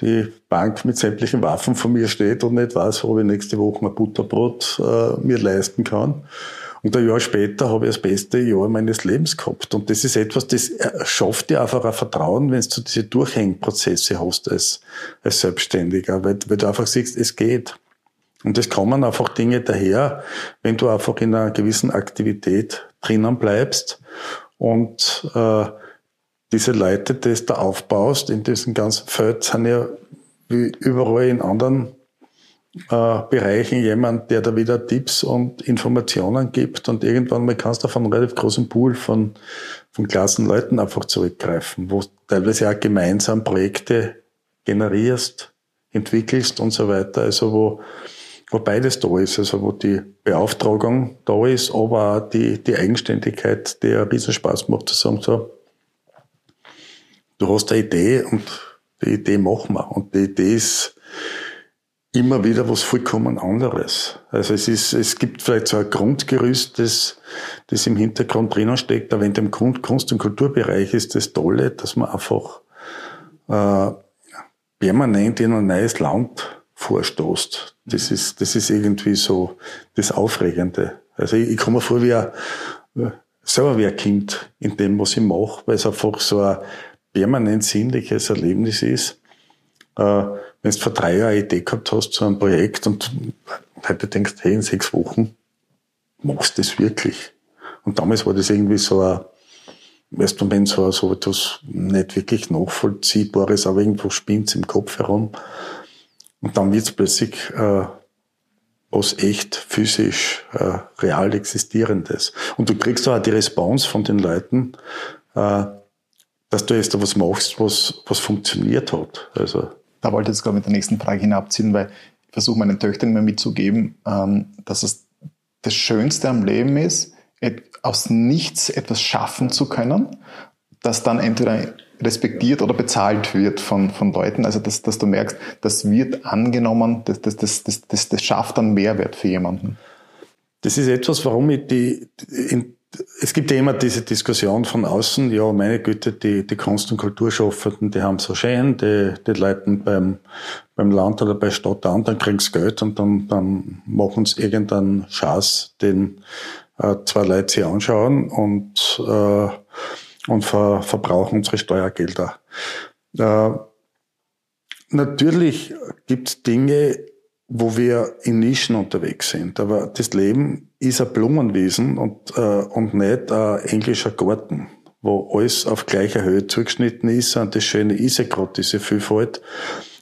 die Bank mit sämtlichen Waffen vor mir steht und nicht weiß, ob ich nächste Woche ein Butterbrot äh, mir leisten kann. Und ein Jahr später habe ich das beste Jahr meines Lebens gehabt. Und das ist etwas, das schafft dir einfach ein Vertrauen, wenn du diese Durchhängprozesse hast als, als Selbstständiger, weil, weil du einfach siehst, es geht. Und es kommen einfach Dinge daher, wenn du einfach in einer gewissen Aktivität drinnen bleibst und äh, diese Leute, die du da aufbaust in diesem ganzen Feld, sind ja wie überall in anderen äh, Bereichen jemand, der da wieder Tipps und Informationen gibt und irgendwann mal kannst du auf einen relativ großen Pool von, von klassen Leuten einfach zurückgreifen, wo teilweise auch gemeinsam Projekte generierst, entwickelst und so weiter, also wo, wo beides da ist, also wo die Beauftragung da ist, aber auch die, die Eigenständigkeit, die einen Riesenspaß macht, zu sagen, so, du hast eine Idee und die Idee machen wir. Und die Idee ist, immer wieder was vollkommen anderes. Also es ist, es gibt vielleicht so ein Grundgerüst, das, das im Hintergrund drinnen steckt, aber in dem Kunst- und Kulturbereich ist das Tolle, dass man einfach äh, permanent in ein neues Land vorstoßt. Das ist, das ist irgendwie so das Aufregende. Also ich, ich komme vor wie ein, selber wie ein Kind in dem, was ich mache, weil es einfach so ein permanent sinnliches Erlebnis ist. Äh, wenn du vor drei Jahren eine Idee gehabt hast zu einem Projekt und heute denkst, hey, in sechs Wochen machst du das wirklich. Und damals war das irgendwie so ein, weißt du, wenn so, so etwas nicht wirklich nachvollziehbares, aber irgendwo spinnt im Kopf herum. Und dann wird's plötzlich äh, was echt physisch, äh, real existierendes. Und du kriegst auch die Response von den Leuten, äh, dass du jetzt da was machst, was, was funktioniert hat. Also da wollte ich jetzt gerade mit der nächsten Frage hinabziehen, weil ich versuche meinen Töchtern immer mitzugeben, ähm, dass es das Schönste am Leben ist, aus nichts etwas schaffen zu können, das dann entweder respektiert oder bezahlt wird von, von Leuten. Also dass, dass du merkst, das wird angenommen, das, das, das, das, das, das schafft dann Mehrwert für jemanden. Das ist etwas, warum ich die, in, es gibt ja immer diese Diskussion von außen, ja, meine Güte, die, die Kunst- und Kulturschaffenden, die haben so schön, die, die leiten beim, beim Land oder bei Stadt an, dann kriegen sie Geld und dann, dann machen sie irgendeinen Schatz, den äh, zwei Leute sich anschauen und, äh, und ver, verbrauchen unsere Steuergelder. Äh, natürlich gibt es Dinge, wo wir in Nischen unterwegs sind. Aber das Leben ist ein Blumenwesen und, äh, und nicht ein englischer Garten, wo alles auf gleicher Höhe zugeschnitten ist. Und das Schöne ist ja gerade diese Vielfalt,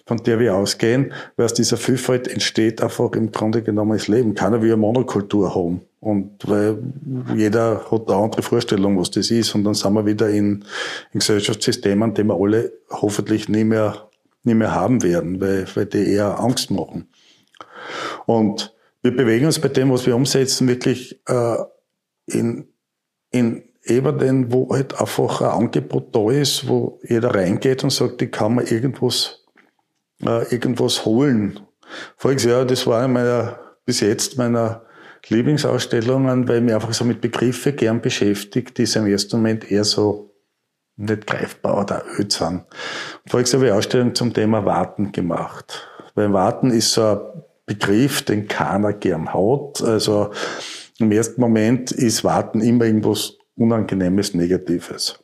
von der wir ausgehen, weil aus dieser Vielfalt entsteht einfach im Grunde genommen das Leben. Keiner will eine Monokultur haben. Und weil jeder hat eine andere Vorstellung, was das ist. Und dann sind wir wieder in, in Gesellschaftssystemen, die wir alle hoffentlich nie mehr, nie mehr haben werden, weil, weil die eher Angst machen. Und wir bewegen uns bei dem, was wir umsetzen, wirklich äh, in, in Ebenen, wo halt einfach ein Angebot da ist, wo jeder reingeht und sagt, ich kann mir irgendwas, äh, irgendwas holen. Voriges Jahr, das war eine meiner, bis jetzt meiner Lieblingsausstellungen, weil ich mich einfach so mit Begriffe gern beschäftigt, die im ersten Moment eher so nicht greifbar oder öd sind. Voriges Jahr habe ich eine Ausstellung zum Thema Warten gemacht. Weil Warten ist so ein Begriff, den keiner gern hat. Also im ersten Moment ist Warten immer irgendwas Unangenehmes, Negatives.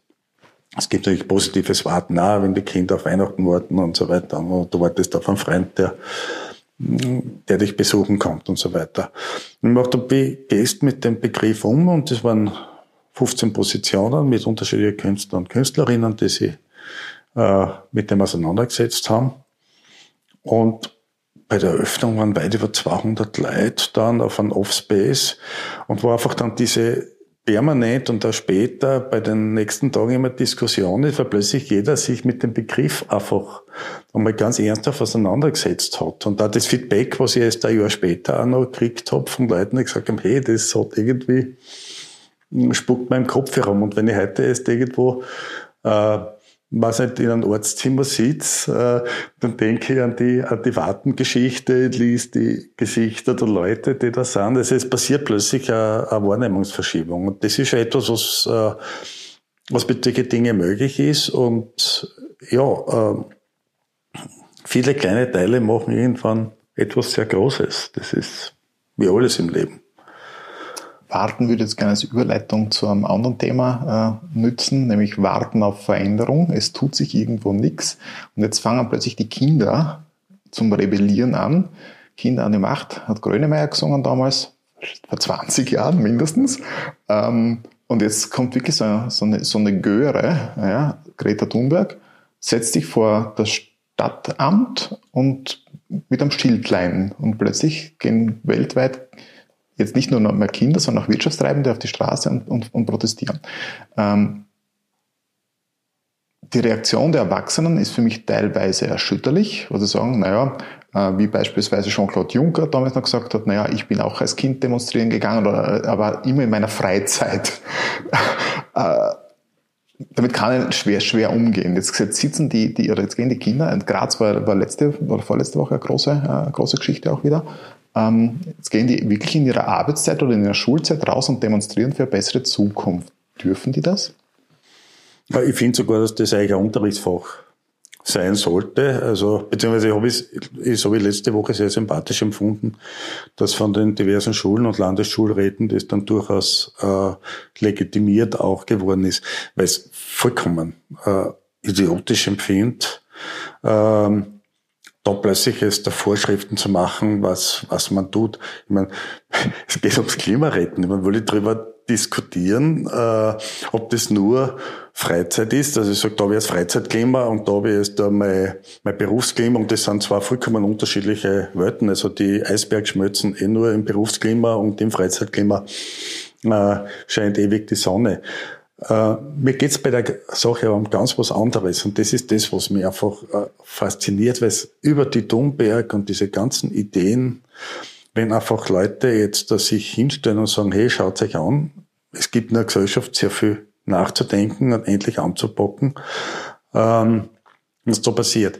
Es gibt natürlich positives Warten auch, wenn die Kinder auf Weihnachten warten und so weiter. Und du wartest auf einen Freund, der, der dich besuchen kommt und so weiter. Und ich mache wie gehst mit dem Begriff um und das waren 15 Positionen mit unterschiedlichen Künstlern und Künstlerinnen, die sich äh, mit dem auseinandergesetzt haben. Und bei der Eröffnung waren weit über 200 Leute dann auf einem Offspace und wo einfach dann diese permanent und auch später bei den nächsten Tagen immer Diskussionen, weil plötzlich jeder sich mit dem Begriff einfach einmal ganz ernsthaft auseinandergesetzt hat. Und da das Feedback, was ich erst ein Jahr später auch noch gekriegt habe von Leuten, die gesagt haben, hey, das hat irgendwie, spuckt meinem Kopf herum. Und wenn ich heute erst irgendwo äh, was nicht in einem Arztzimmer sitze, äh, dann denke ich an die, an die Wartengeschichte, liest die Gesichter der Leute, die da sind. Also es passiert plötzlich eine, eine Wahrnehmungsverschiebung. Und das ist schon etwas, was, äh, was mit solchen Dingen möglich ist. Und ja, äh, viele kleine Teile machen irgendwann etwas sehr Großes. Das ist wie alles im Leben. Warten würde jetzt gerne als Überleitung zu einem anderen Thema äh, nützen, nämlich Warten auf Veränderung. Es tut sich irgendwo nichts. Und jetzt fangen plötzlich die Kinder zum Rebellieren an. Kinder an die Macht, hat Grönemeyer gesungen damals, vor 20 Jahren mindestens. Ähm, und jetzt kommt wirklich so, so, eine, so eine Göre, ja, Greta Thunberg, setzt sich vor das Stadtamt und mit einem Schildlein. Und plötzlich gehen weltweit jetzt nicht nur mehr Kinder, sondern auch Wirtschaftstreibende auf die Straße und, und, und protestieren. Ähm, die Reaktion der Erwachsenen ist für mich teilweise erschütterlich, wo sie sagen, naja, äh, wie beispielsweise Jean-Claude Juncker damals noch gesagt hat, naja, ich bin auch als Kind demonstrieren gegangen, oder, aber immer in meiner Freizeit. äh, damit kann ich schwer, schwer umgehen. Jetzt, sitzen die, die, jetzt gehen die Kinder, in Graz war, war letzte oder vorletzte Woche eine große, eine große Geschichte auch wieder. Ähm, jetzt gehen die wirklich in ihrer Arbeitszeit oder in ihrer Schulzeit raus und demonstrieren für eine bessere Zukunft. Dürfen die das? Ja, ich finde sogar, dass das eigentlich ein Unterrichtsfach sein sollte. Also, beziehungsweise habe ich es ich letzte Woche sehr sympathisch empfunden, dass von den diversen Schulen und Landesschulräten das dann durchaus äh, legitimiert auch geworden ist, weil es vollkommen äh, idiotisch empfindet, ähm, plötzlich jetzt da Vorschriften zu machen, was, was man tut. Ich meine, es geht ums Klimaretten. Meine, will ich drüber diskutieren, äh, ob das nur Freizeit ist. Also ich sage, da wäre es Freizeitklima und da wäre es da mein, mein Berufsklima und das sind zwar vollkommen unterschiedliche Welten. Also die Eisbergschmelzen eh nur im Berufsklima und im Freizeitklima äh, scheint ewig die Sonne. Äh, mir geht's bei der Sache um ganz was anderes und das ist das, was mich einfach äh, fasziniert, weil es über die Domberg und diese ganzen Ideen wenn einfach Leute jetzt da sich hinstellen und sagen, hey, schaut euch an, es gibt in der Gesellschaft sehr viel nachzudenken und endlich anzupacken, ähm, was da passiert.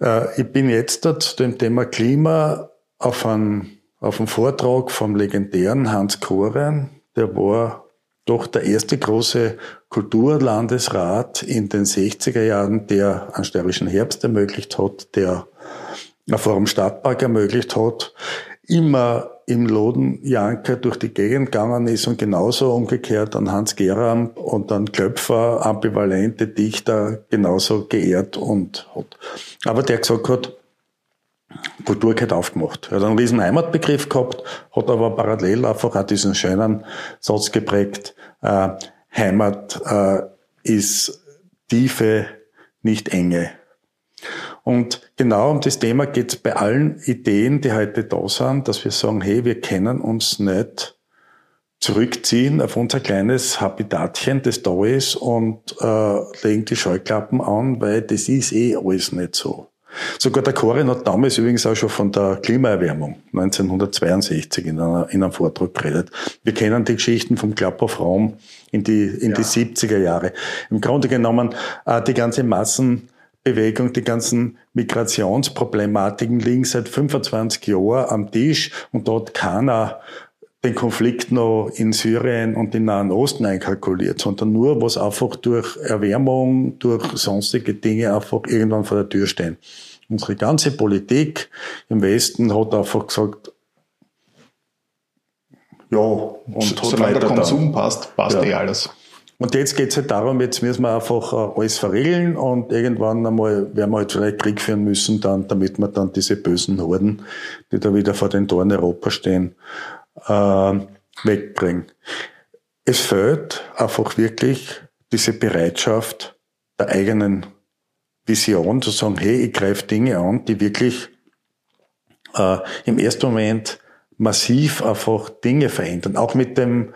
Äh, ich bin jetzt da zu dem Thema Klima auf einem, auf einem Vortrag vom legendären Hans Koren, der war doch der erste große Kulturlandesrat in den 60er Jahren, der einen steirischen Herbst ermöglicht hat, der ein Forum Stadtpark ermöglicht hat immer im Loden Janker durch die Gegend gegangen ist und genauso umgekehrt an Hans Geram und an Klöpfer, ambivalente Dichter, genauso geehrt und hat. Aber der gesagt hat, Kultur gehört aufgemacht. Er hat einen riesen Heimatbegriff gehabt, hat aber parallel einfach auch diesen schönen Satz geprägt, äh, Heimat äh, ist Tiefe, nicht Enge. Und genau um das Thema geht es bei allen Ideen, die heute da sind, dass wir sagen, hey, wir können uns nicht zurückziehen auf unser kleines Habitatchen, das da ist, und äh, legen die Scheuklappen an, weil das ist eh alles nicht so. Sogar der Korin hat damals übrigens auch schon von der Klimaerwärmung 1962 in, einer, in einem Vortrag geredet. Wir kennen die Geschichten vom Klapp auf Raum in die, in ja. die 70er Jahre. Im Grunde genommen äh, die ganze Massen Bewegung, die ganzen Migrationsproblematiken liegen seit 25 Jahren am Tisch und dort keiner den Konflikt noch in Syrien und im Nahen Osten einkalkuliert, sondern nur, was einfach durch Erwärmung, durch sonstige Dinge einfach irgendwann vor der Tür stehen. Unsere ganze Politik im Westen hat einfach gesagt, ja, und solange der Konsum passt, passt ja. eh alles. Und jetzt geht es halt darum, jetzt müssen wir einfach äh, alles verregeln und irgendwann einmal werden wir halt vielleicht Krieg führen müssen, dann, damit wir dann diese bösen Horden, die da wieder vor den Toren Europa stehen, äh, wegbringen. Es fehlt einfach wirklich diese Bereitschaft der eigenen Vision zu sagen, hey, ich greife Dinge an, die wirklich äh, im ersten Moment massiv einfach Dinge verändern. Auch mit dem,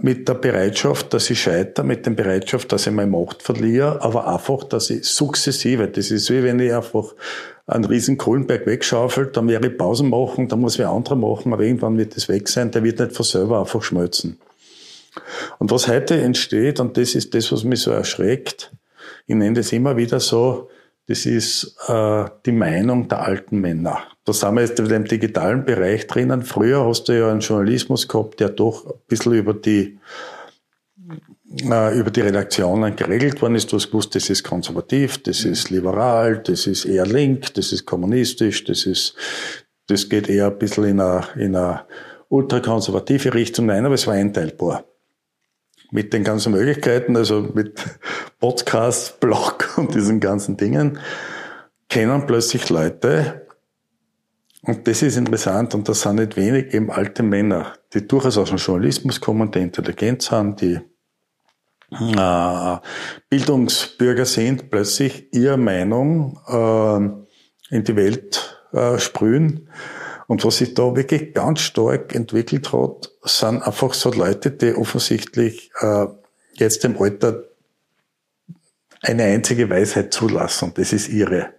mit der Bereitschaft, dass ich scheitere, mit der Bereitschaft, dass ich meine Macht verliere, aber einfach, dass ich sukzessive, das ist wie wenn ich einfach einen riesen Kohlenberg wegschaufelt, dann werde ich Pausen machen, dann muss wer andere machen, aber irgendwann wird das weg sein, der wird nicht von selber einfach schmelzen. Und was heute entsteht, und das ist das, was mich so erschreckt, ich nenne das immer wieder so, das ist äh, die Meinung der alten Männer. Da sind wir jetzt in dem digitalen Bereich drinnen. Früher hast du ja einen Journalismus gehabt, der doch ein bisschen über die äh, über die Redaktionen geregelt worden ist. Du hast gewusst, das ist konservativ, das ist liberal, das ist eher link, das ist kommunistisch, das ist, das geht eher ein bisschen in eine, in eine ultrakonservative Richtung. Nein, aber es war einteilbar mit den ganzen Möglichkeiten, also mit Podcast, Blog und diesen ganzen Dingen, kennen plötzlich Leute, und das ist interessant, und das sind nicht wenig eben alte Männer, die durchaus aus dem Journalismus kommen, die intelligent sind, die äh, Bildungsbürger sind, plötzlich ihre Meinung äh, in die Welt äh, sprühen und was sich da wirklich ganz stark entwickelt hat, sind einfach so Leute, die offensichtlich äh, jetzt im Alter eine einzige Weisheit zulassen. Das ist ihre.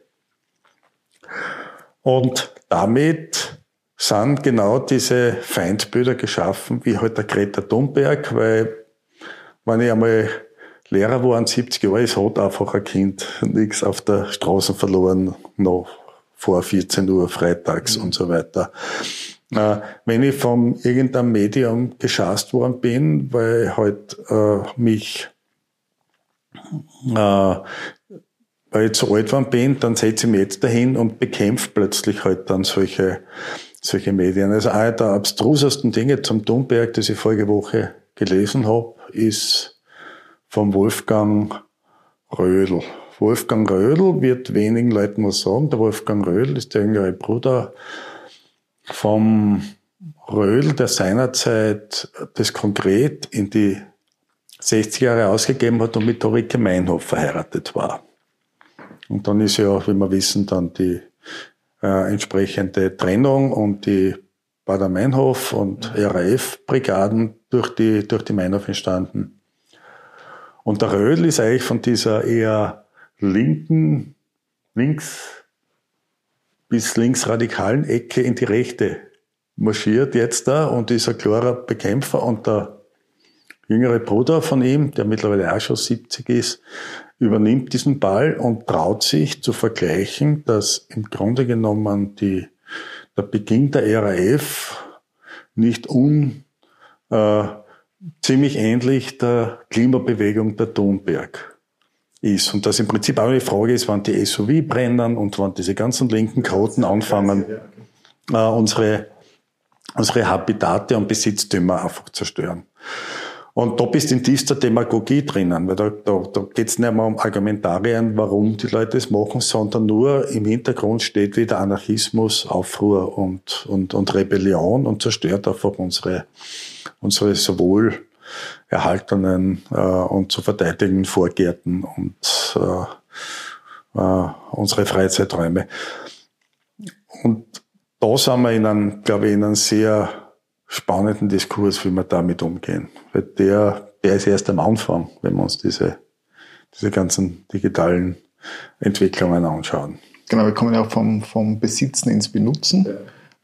Und damit sind genau diese Feindbilder geschaffen, wie halt der Greta Thunberg, weil wenn ich einmal Lehrer waren, 70 Jahre ist, hat einfach ein Kind nichts auf der Straße verloren, noch vor 14 Uhr freitags mhm. und so weiter. Äh, wenn ich von irgendeinem Medium geschasst worden bin, weil halt äh, mich äh, weil ich zu alt geworden bin, dann setze ich mich jetzt dahin und bekämpfe plötzlich halt dann solche, solche Medien. Also einer der abstrusesten Dinge zum Thunberg, das ich vorige Woche gelesen habe, ist vom Wolfgang Rödel. Wolfgang Rödel wird wenigen Leuten was sagen. Der Wolfgang Rödel ist der jüngere Bruder vom Rödel, der seinerzeit das konkret in die 60 Jahre ausgegeben hat und mit Ulrike Meinhof verheiratet war. Und dann ist ja, wie wir wissen, dann die äh, entsprechende Trennung und die Bader-Meinhof und RAF-Brigaden durch die, durch die Meinhof entstanden. Und der Rödel ist eigentlich von dieser eher linken, links bis linksradikalen Ecke in die Rechte marschiert jetzt da und ist ein klarer Bekämpfer und der jüngere Bruder von ihm, der mittlerweile auch schon 70 ist, übernimmt diesen Ball und traut sich zu vergleichen, dass im Grunde genommen die, der Beginn der RAF nicht un, äh, ziemlich ähnlich der Klimabewegung der Thunberg ist. Und dass im Prinzip auch die Frage ist, wann die SUV brennen und wann diese ganzen linken Kroten anfangen, äh, unsere, unsere Habitate und Besitztümer einfach zerstören. Und da bist du in tiefster Demagogie drinnen, weil da, da, da geht es nicht mehr um Argumentarien, warum die Leute es machen, sondern nur im Hintergrund steht wieder Anarchismus, Aufruhr und, und, und Rebellion und zerstört einfach unsere, unsere sowohl erhaltenen äh, und zu verteidigenden Vorgärten und äh, äh, unsere Freizeiträume. Und da sind wir in einem, glaube ich, in einem sehr spannenden Diskurs, wie wir damit umgehen. Weil der, der ist erst am Anfang, wenn wir uns diese, diese ganzen digitalen Entwicklungen anschauen. Genau, wir kommen ja auch vom, vom Besitzen ins Benutzen.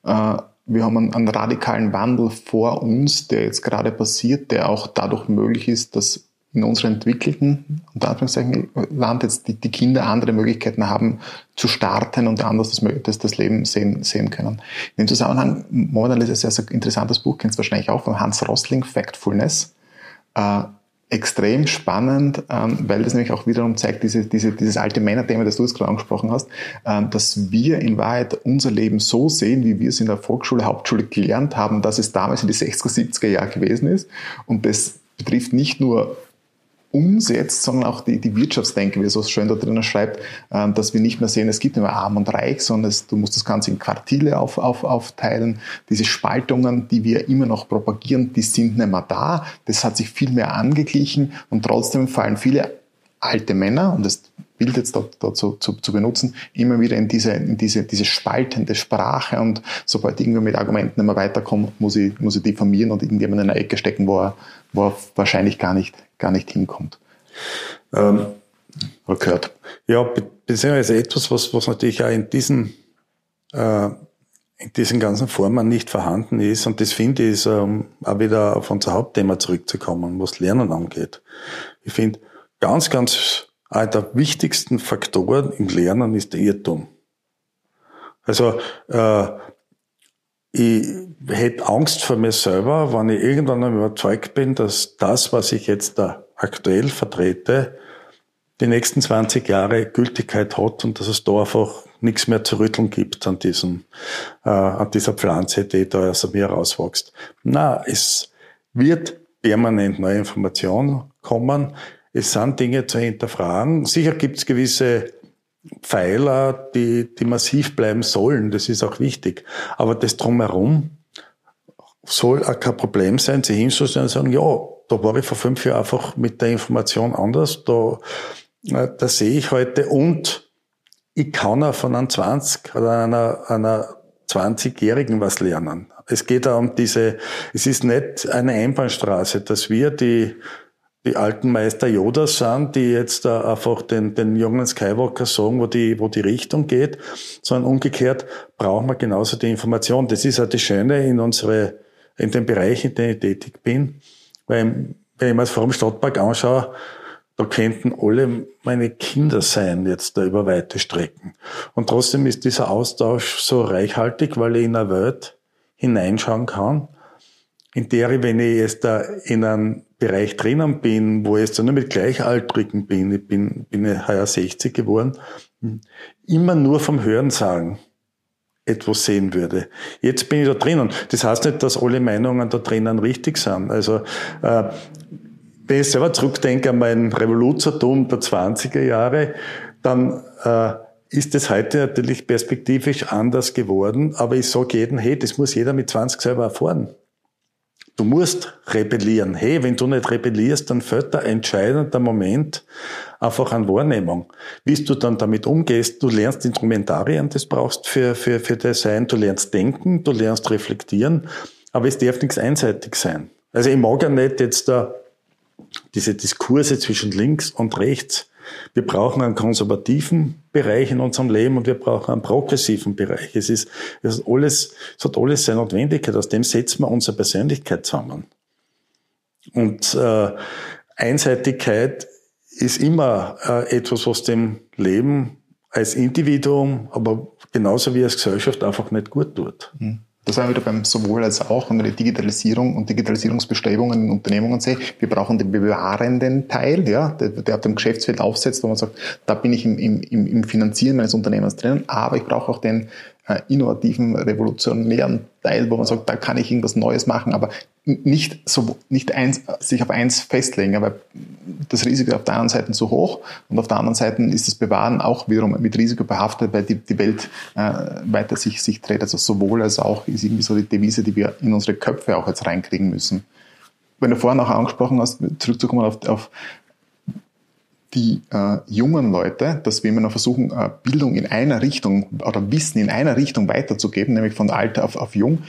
Ja. Äh, wir haben einen, einen radikalen Wandel vor uns, der jetzt gerade passiert, der auch dadurch möglich ist, dass in unserem entwickelten, unter Land jetzt die, die, Kinder andere Möglichkeiten haben zu starten und anders das, das, das Leben sehen, sehen können. In dem Zusammenhang, momentan ist ein sehr, interessantes Buch, kennst du wahrscheinlich auch, von Hans Rosling, Factfulness. Äh, extrem spannend, ähm, weil das nämlich auch wiederum zeigt, diese, diese, dieses alte Männerthema, das du jetzt gerade angesprochen hast, ähm, dass wir in Wahrheit unser Leben so sehen, wie wir es in der Volksschule, Hauptschule gelernt haben, dass es damals in die 60er, 70er Jahre gewesen ist. Und das betrifft nicht nur umsetzt, sondern auch die, die Wirtschaftsdenke, wie er so schön da drinnen schreibt, ähm, dass wir nicht mehr sehen, es gibt mehr arm und reich, sondern es, du musst das Ganze in Quartile auf, auf, aufteilen. Diese Spaltungen, die wir immer noch propagieren, die sind nicht mehr da. Das hat sich viel mehr angeglichen und trotzdem fallen viele alte Männer, und das Bild jetzt dort, dort zu, zu, benutzen, immer wieder in diese, in diese, diese spaltende Sprache und sobald ich irgendwie mit Argumenten mehr weiterkomme, muss ich, muss ich diffamieren und irgendjemand in einer Ecke stecken, wo er, wo er wahrscheinlich gar nicht, gar nicht hinkommt. Ähm, okay. Ja, beziehungsweise etwas, was, was natürlich auch in diesen, äh, in diesen ganzen Formen nicht vorhanden ist, und das finde ich, ist ähm, auch wieder auf unser Hauptthema zurückzukommen, was Lernen angeht. Ich finde, ganz, ganz einer der wichtigsten Faktoren im Lernen ist der Irrtum. Also äh, ich hätte Angst vor mir selber, wenn ich irgendwann überzeugt bin, dass das, was ich jetzt da aktuell vertrete, die nächsten 20 Jahre Gültigkeit hat und dass es da einfach nichts mehr zu rütteln gibt an diesem, äh, an dieser Pflanze, die da aus mir rauswächst. Na, es wird permanent neue Informationen kommen. Es sind Dinge zu hinterfragen. Sicher gibt es gewisse Pfeiler, die, die massiv bleiben sollen. Das ist auch wichtig. Aber das drumherum soll auch kein Problem sein, sich hinzustellen und sagen, ja, da war ich vor fünf Jahren einfach mit der Information anders. Da, äh, da sehe ich heute und ich kann auch von einem 20 oder einer, einer 20-Jährigen was lernen. Es geht auch um diese, es ist nicht eine Einbahnstraße, dass wir die, die alten Meister Yoda sind, die jetzt da einfach den, den jungen Skywalker sagen, wo die, wo die Richtung geht, sondern umgekehrt brauchen wir genauso die Information. Das ist ja das Schöne in unsere, in dem Bereich, in dem ich tätig bin, weil, wenn ich mir das Forum Stadtpark anschaue, da könnten alle meine Kinder sein, jetzt da über weite Strecken. Und trotzdem ist dieser Austausch so reichhaltig, weil ich in eine Welt hineinschauen kann, in der ich, wenn ich jetzt da in einem Bereich drinnen bin, wo ich jetzt nur mit Gleichaltrigen bin, ich bin, bin heuer 60 geworden, immer nur vom Hören sagen etwas sehen würde. Jetzt bin ich da drinnen. Das heißt nicht, dass alle Meinungen da drinnen richtig sind. Also äh, wenn ich selber zurückdenke an mein Revoluzertum der 20er Jahre, dann äh, ist es heute natürlich perspektivisch anders geworden. Aber ich sage jedem, hey, das muss jeder mit 20 selber erfahren. Du musst rebellieren. Hey, wenn du nicht rebellierst, dann fällt der entscheidende Moment einfach an Wahrnehmung. Wie du dann damit umgehst, du lernst Instrumentarien, das brauchst für, für, für Design, du lernst denken, du lernst reflektieren, aber es darf nichts einseitig sein. Also ich mag ja nicht jetzt da diese Diskurse zwischen links und rechts. Wir brauchen einen konservativen Bereich in unserem Leben und wir brauchen einen progressiven Bereich. Es ist, es ist alles, es hat alles seine Notwendigkeit. Aus dem setzen wir unsere Persönlichkeit zusammen. Und äh, Einseitigkeit ist immer äh, etwas, was dem Leben als Individuum, aber genauso wie als Gesellschaft einfach nicht gut tut. Mhm. Das haben wir wieder beim sowohl als auch, wir die Digitalisierung und Digitalisierungsbestrebungen in Unternehmungen sehen. Wir brauchen den bewahrenden Teil, ja, der, der auf dem Geschäftsfeld aufsetzt, wo man sagt, da bin ich im, im, im Finanzieren meines Unternehmens drin, aber ich brauche auch den innovativen, revolutionären Teil, wo man sagt, da kann ich irgendwas Neues machen, aber nicht so, nicht eins, sich auf eins festlegen, weil das Risiko ist auf der einen Seite zu hoch und auf der anderen Seite ist das Bewahren auch wiederum mit Risiko behaftet, weil die, die Welt äh, weiter sich, sich dreht. Also sowohl als auch ist irgendwie so die Devise, die wir in unsere Köpfe auch jetzt reinkriegen müssen. Wenn du vorhin auch angesprochen hast, zurückzukommen auf, auf die äh, jungen Leute, dass wir immer noch versuchen, äh, Bildung in einer Richtung oder Wissen in einer Richtung weiterzugeben, nämlich von alt auf, auf jung,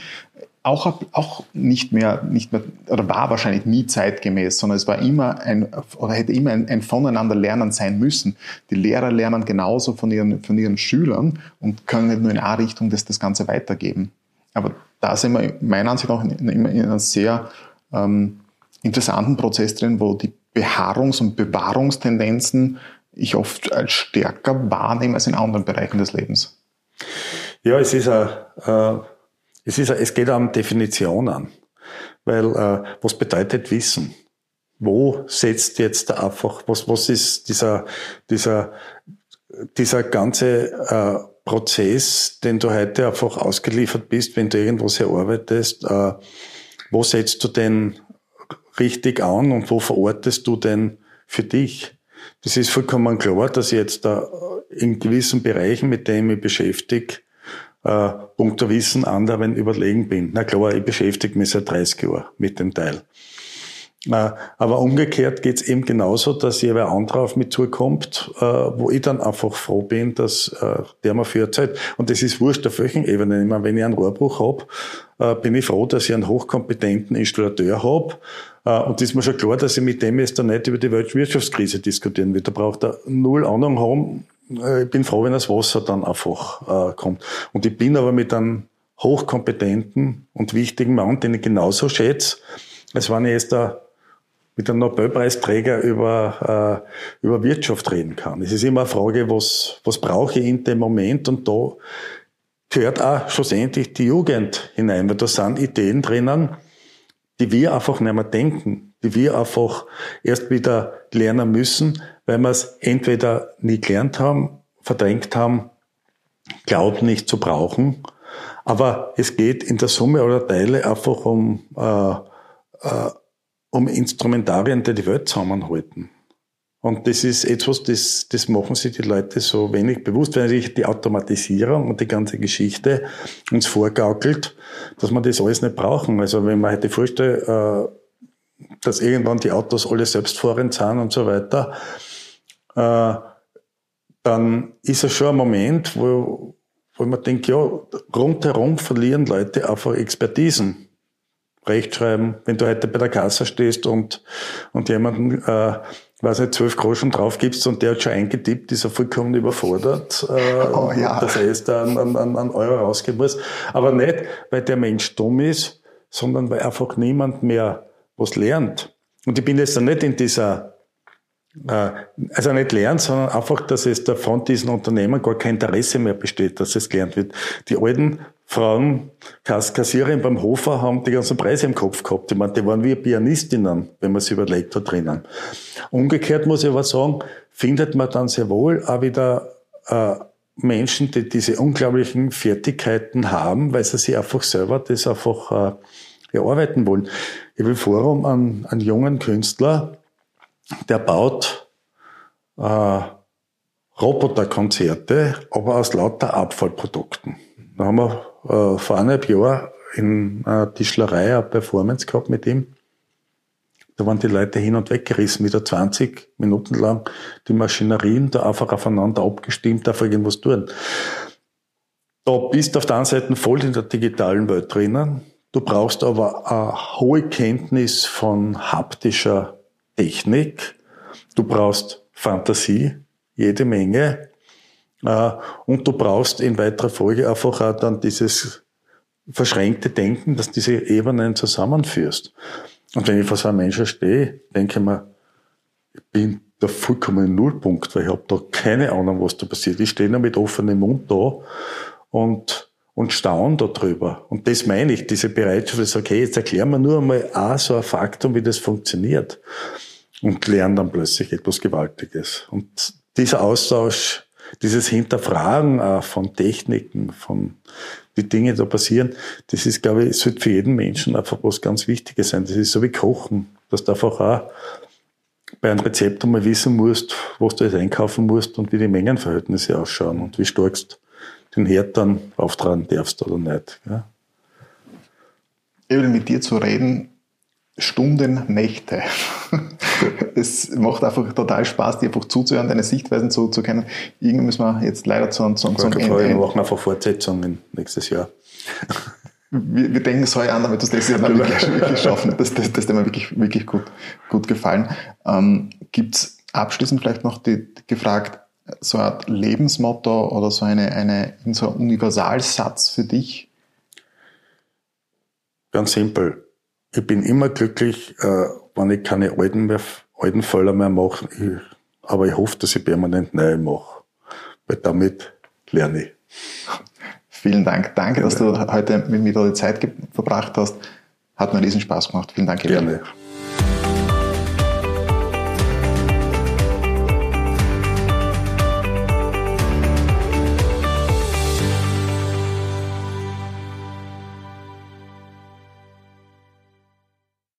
auch, auch nicht mehr, nicht mehr, oder war wahrscheinlich nie zeitgemäß, sondern es war immer ein, oder hätte immer ein, ein Voneinander lernen sein müssen. Die Lehrer lernen genauso von ihren, von ihren Schülern und können nicht nur in eine Richtung das, das Ganze weitergeben. Aber da sind wir meiner Ansicht nach in, in, in einem sehr ähm, interessanten Prozess drin, wo die Beharrungs- und Bewahrungstendenzen ich oft als stärker wahrnehme als in anderen Bereichen des Lebens. Ja, es ist äh, es ist, es geht um Definition an. Weil, äh, was bedeutet Wissen? Wo setzt jetzt einfach, was, was ist dieser, dieser, dieser ganze äh, Prozess, den du heute einfach ausgeliefert bist, wenn du irgendwas erarbeitest, äh, wo setzt du denn richtig an und wo verortest du denn für dich? Das ist vollkommen klar, dass ich jetzt da in gewissen Bereichen, mit denen ich beschäftige, äh, punkto Wissen anderen überlegen bin. Na klar, ich beschäftige mich seit 30 Jahren mit dem Teil. Äh, aber umgekehrt geht's eben genauso, dass jeder andere auf mich zukommt, äh, wo ich dann einfach froh bin, dass äh, der mir für Zeit. Und das ist wurscht auf welchen Ebenen. Ich meine, wenn ich einen Rohrbruch hab, bin ich froh, dass ich einen hochkompetenten Installateur hab. Und das ist mir schon klar, dass ich mit dem jetzt dann nicht über die Weltwirtschaftskrise diskutieren will. Da braucht er null Ahnung haben. Ich bin froh, wenn das Wasser dann einfach kommt. Und ich bin aber mit einem hochkompetenten und wichtigen Mann, den ich genauso schätze, als wenn ich jetzt da mit einem Nobelpreisträger über, äh, über Wirtschaft reden kann. Es ist immer eine Frage, was, was brauche ich in dem Moment und da gehört auch schlussendlich die Jugend hinein, weil da sind Ideen drinnen, die wir einfach nicht mehr denken, die wir einfach erst wieder lernen müssen, weil wir es entweder nie gelernt haben, verdrängt haben, glauben nicht zu brauchen. Aber es geht in der Summe aller Teile einfach um äh, äh, um Instrumentarien, die die Welt zusammenhalten. Und das ist etwas, das, das machen sich die Leute so wenig bewusst, wenn sich die Automatisierung und die ganze Geschichte uns vorgaukelt, dass wir das alles nicht brauchen. Also wenn man heute vorstellt, äh, dass irgendwann die Autos alle selbstfahrend sind und so weiter, äh, dann ist es schon ein Moment, wo, wo man denkt, ja, rundherum verlieren Leute einfach Expertisen. Rechtschreiben, wenn du heute bei der Kasse stehst und, und jemanden, äh, weiß nicht, zwölf Groschen drauf gibst und der hat schon eingetippt, ist er vollkommen überfordert, äh, oh, ja. dass er jetzt einen, einen, einen Euro rausgeben muss. Aber nicht, weil der Mensch dumm ist, sondern weil einfach niemand mehr was lernt. Und ich bin jetzt nicht in dieser also nicht lernen, sondern einfach, dass es da von diesen Unternehmen gar kein Interesse mehr besteht, dass es gelernt wird. Die alten Frauen, Kassiererin beim Hofer, haben die ganzen Preise im Kopf gehabt. Ich meine, die waren wie Pianistinnen, wenn man sich überlegt hat drinnen. Umgekehrt muss ich aber sagen, findet man dann sehr wohl auch wieder äh, Menschen, die diese unglaublichen Fertigkeiten haben, weil sie sich einfach selber das einfach äh, erarbeiten wollen. Ich habe im Forum einen, einen jungen Künstler, der baut äh, Roboterkonzerte, aber aus lauter Abfallprodukten. Da haben wir äh, vor eineinhalb Jahren in einer Tischlerei eine Performance gehabt mit ihm. Da waren die Leute hin und weg gerissen, wieder 20 Minuten lang die Maschinerien da einfach aufeinander abgestimmt, einfach irgendwas tun. Da bist du auf der einen Seite voll in der digitalen Welt drinnen. Du brauchst aber eine hohe Kenntnis von haptischer Technik. Du brauchst Fantasie, jede Menge. Äh, und du brauchst in weiterer Folge einfach auch dann dieses verschränkte Denken, dass diese Ebenen zusammenführst. Und wenn ich vor so einem Menschen stehe, denke ich mir, ich bin der vollkommene Nullpunkt, weil ich habe da keine Ahnung, was da passiert. Ich stehe nur mit offenem Mund da und, und staune darüber. Und das meine ich, diese Bereitschaft, sage, okay, jetzt erklären wir nur einmal auch so ein Faktum, wie das funktioniert. Und lernen dann plötzlich etwas Gewaltiges. Und dieser Austausch, dieses Hinterfragen auch von Techniken, von die Dinge da passieren, das ist, glaube ich, sollte für jeden Menschen einfach was ganz Wichtiges sein. Das ist so wie Kochen, dass du einfach auch bei einem Rezept einmal wissen musst, was du jetzt einkaufen musst und wie die Mengenverhältnisse ausschauen und wie stark du den Herd dann auftragen darfst oder nicht. Ja. Eben mit dir zu reden, Stunden, Nächte. es macht einfach total Spaß, dir einfach zuzuhören, deine Sichtweisen zu, zu kennen. Irgendwie müssen wir jetzt leider zu, zu, zum Ende. Wir machen einfach Fortsetzungen nächstes Jahr. Wir, wir denken es heuer an, damit du das Jahr dann wirklich, wirklich schaffen. Das, das, das hat mir wirklich, wirklich gut, gut gefallen. Ähm, Gibt es abschließend vielleicht noch die, die gefragt, so eine Art Lebensmotto oder so eine, eine, so ein Universalsatz für dich? Ganz simpel ich bin immer glücklich, äh, wenn ich keine alten, mehr, alten Fälle mehr mache. Ich, aber ich hoffe, dass ich permanent neue mache. Weil damit lerne ich. Vielen Dank. Danke, dass du heute mit mir die Zeit verbracht hast. Hat mir riesen Spaß gemacht. Vielen Dank. Gerne. Gerne.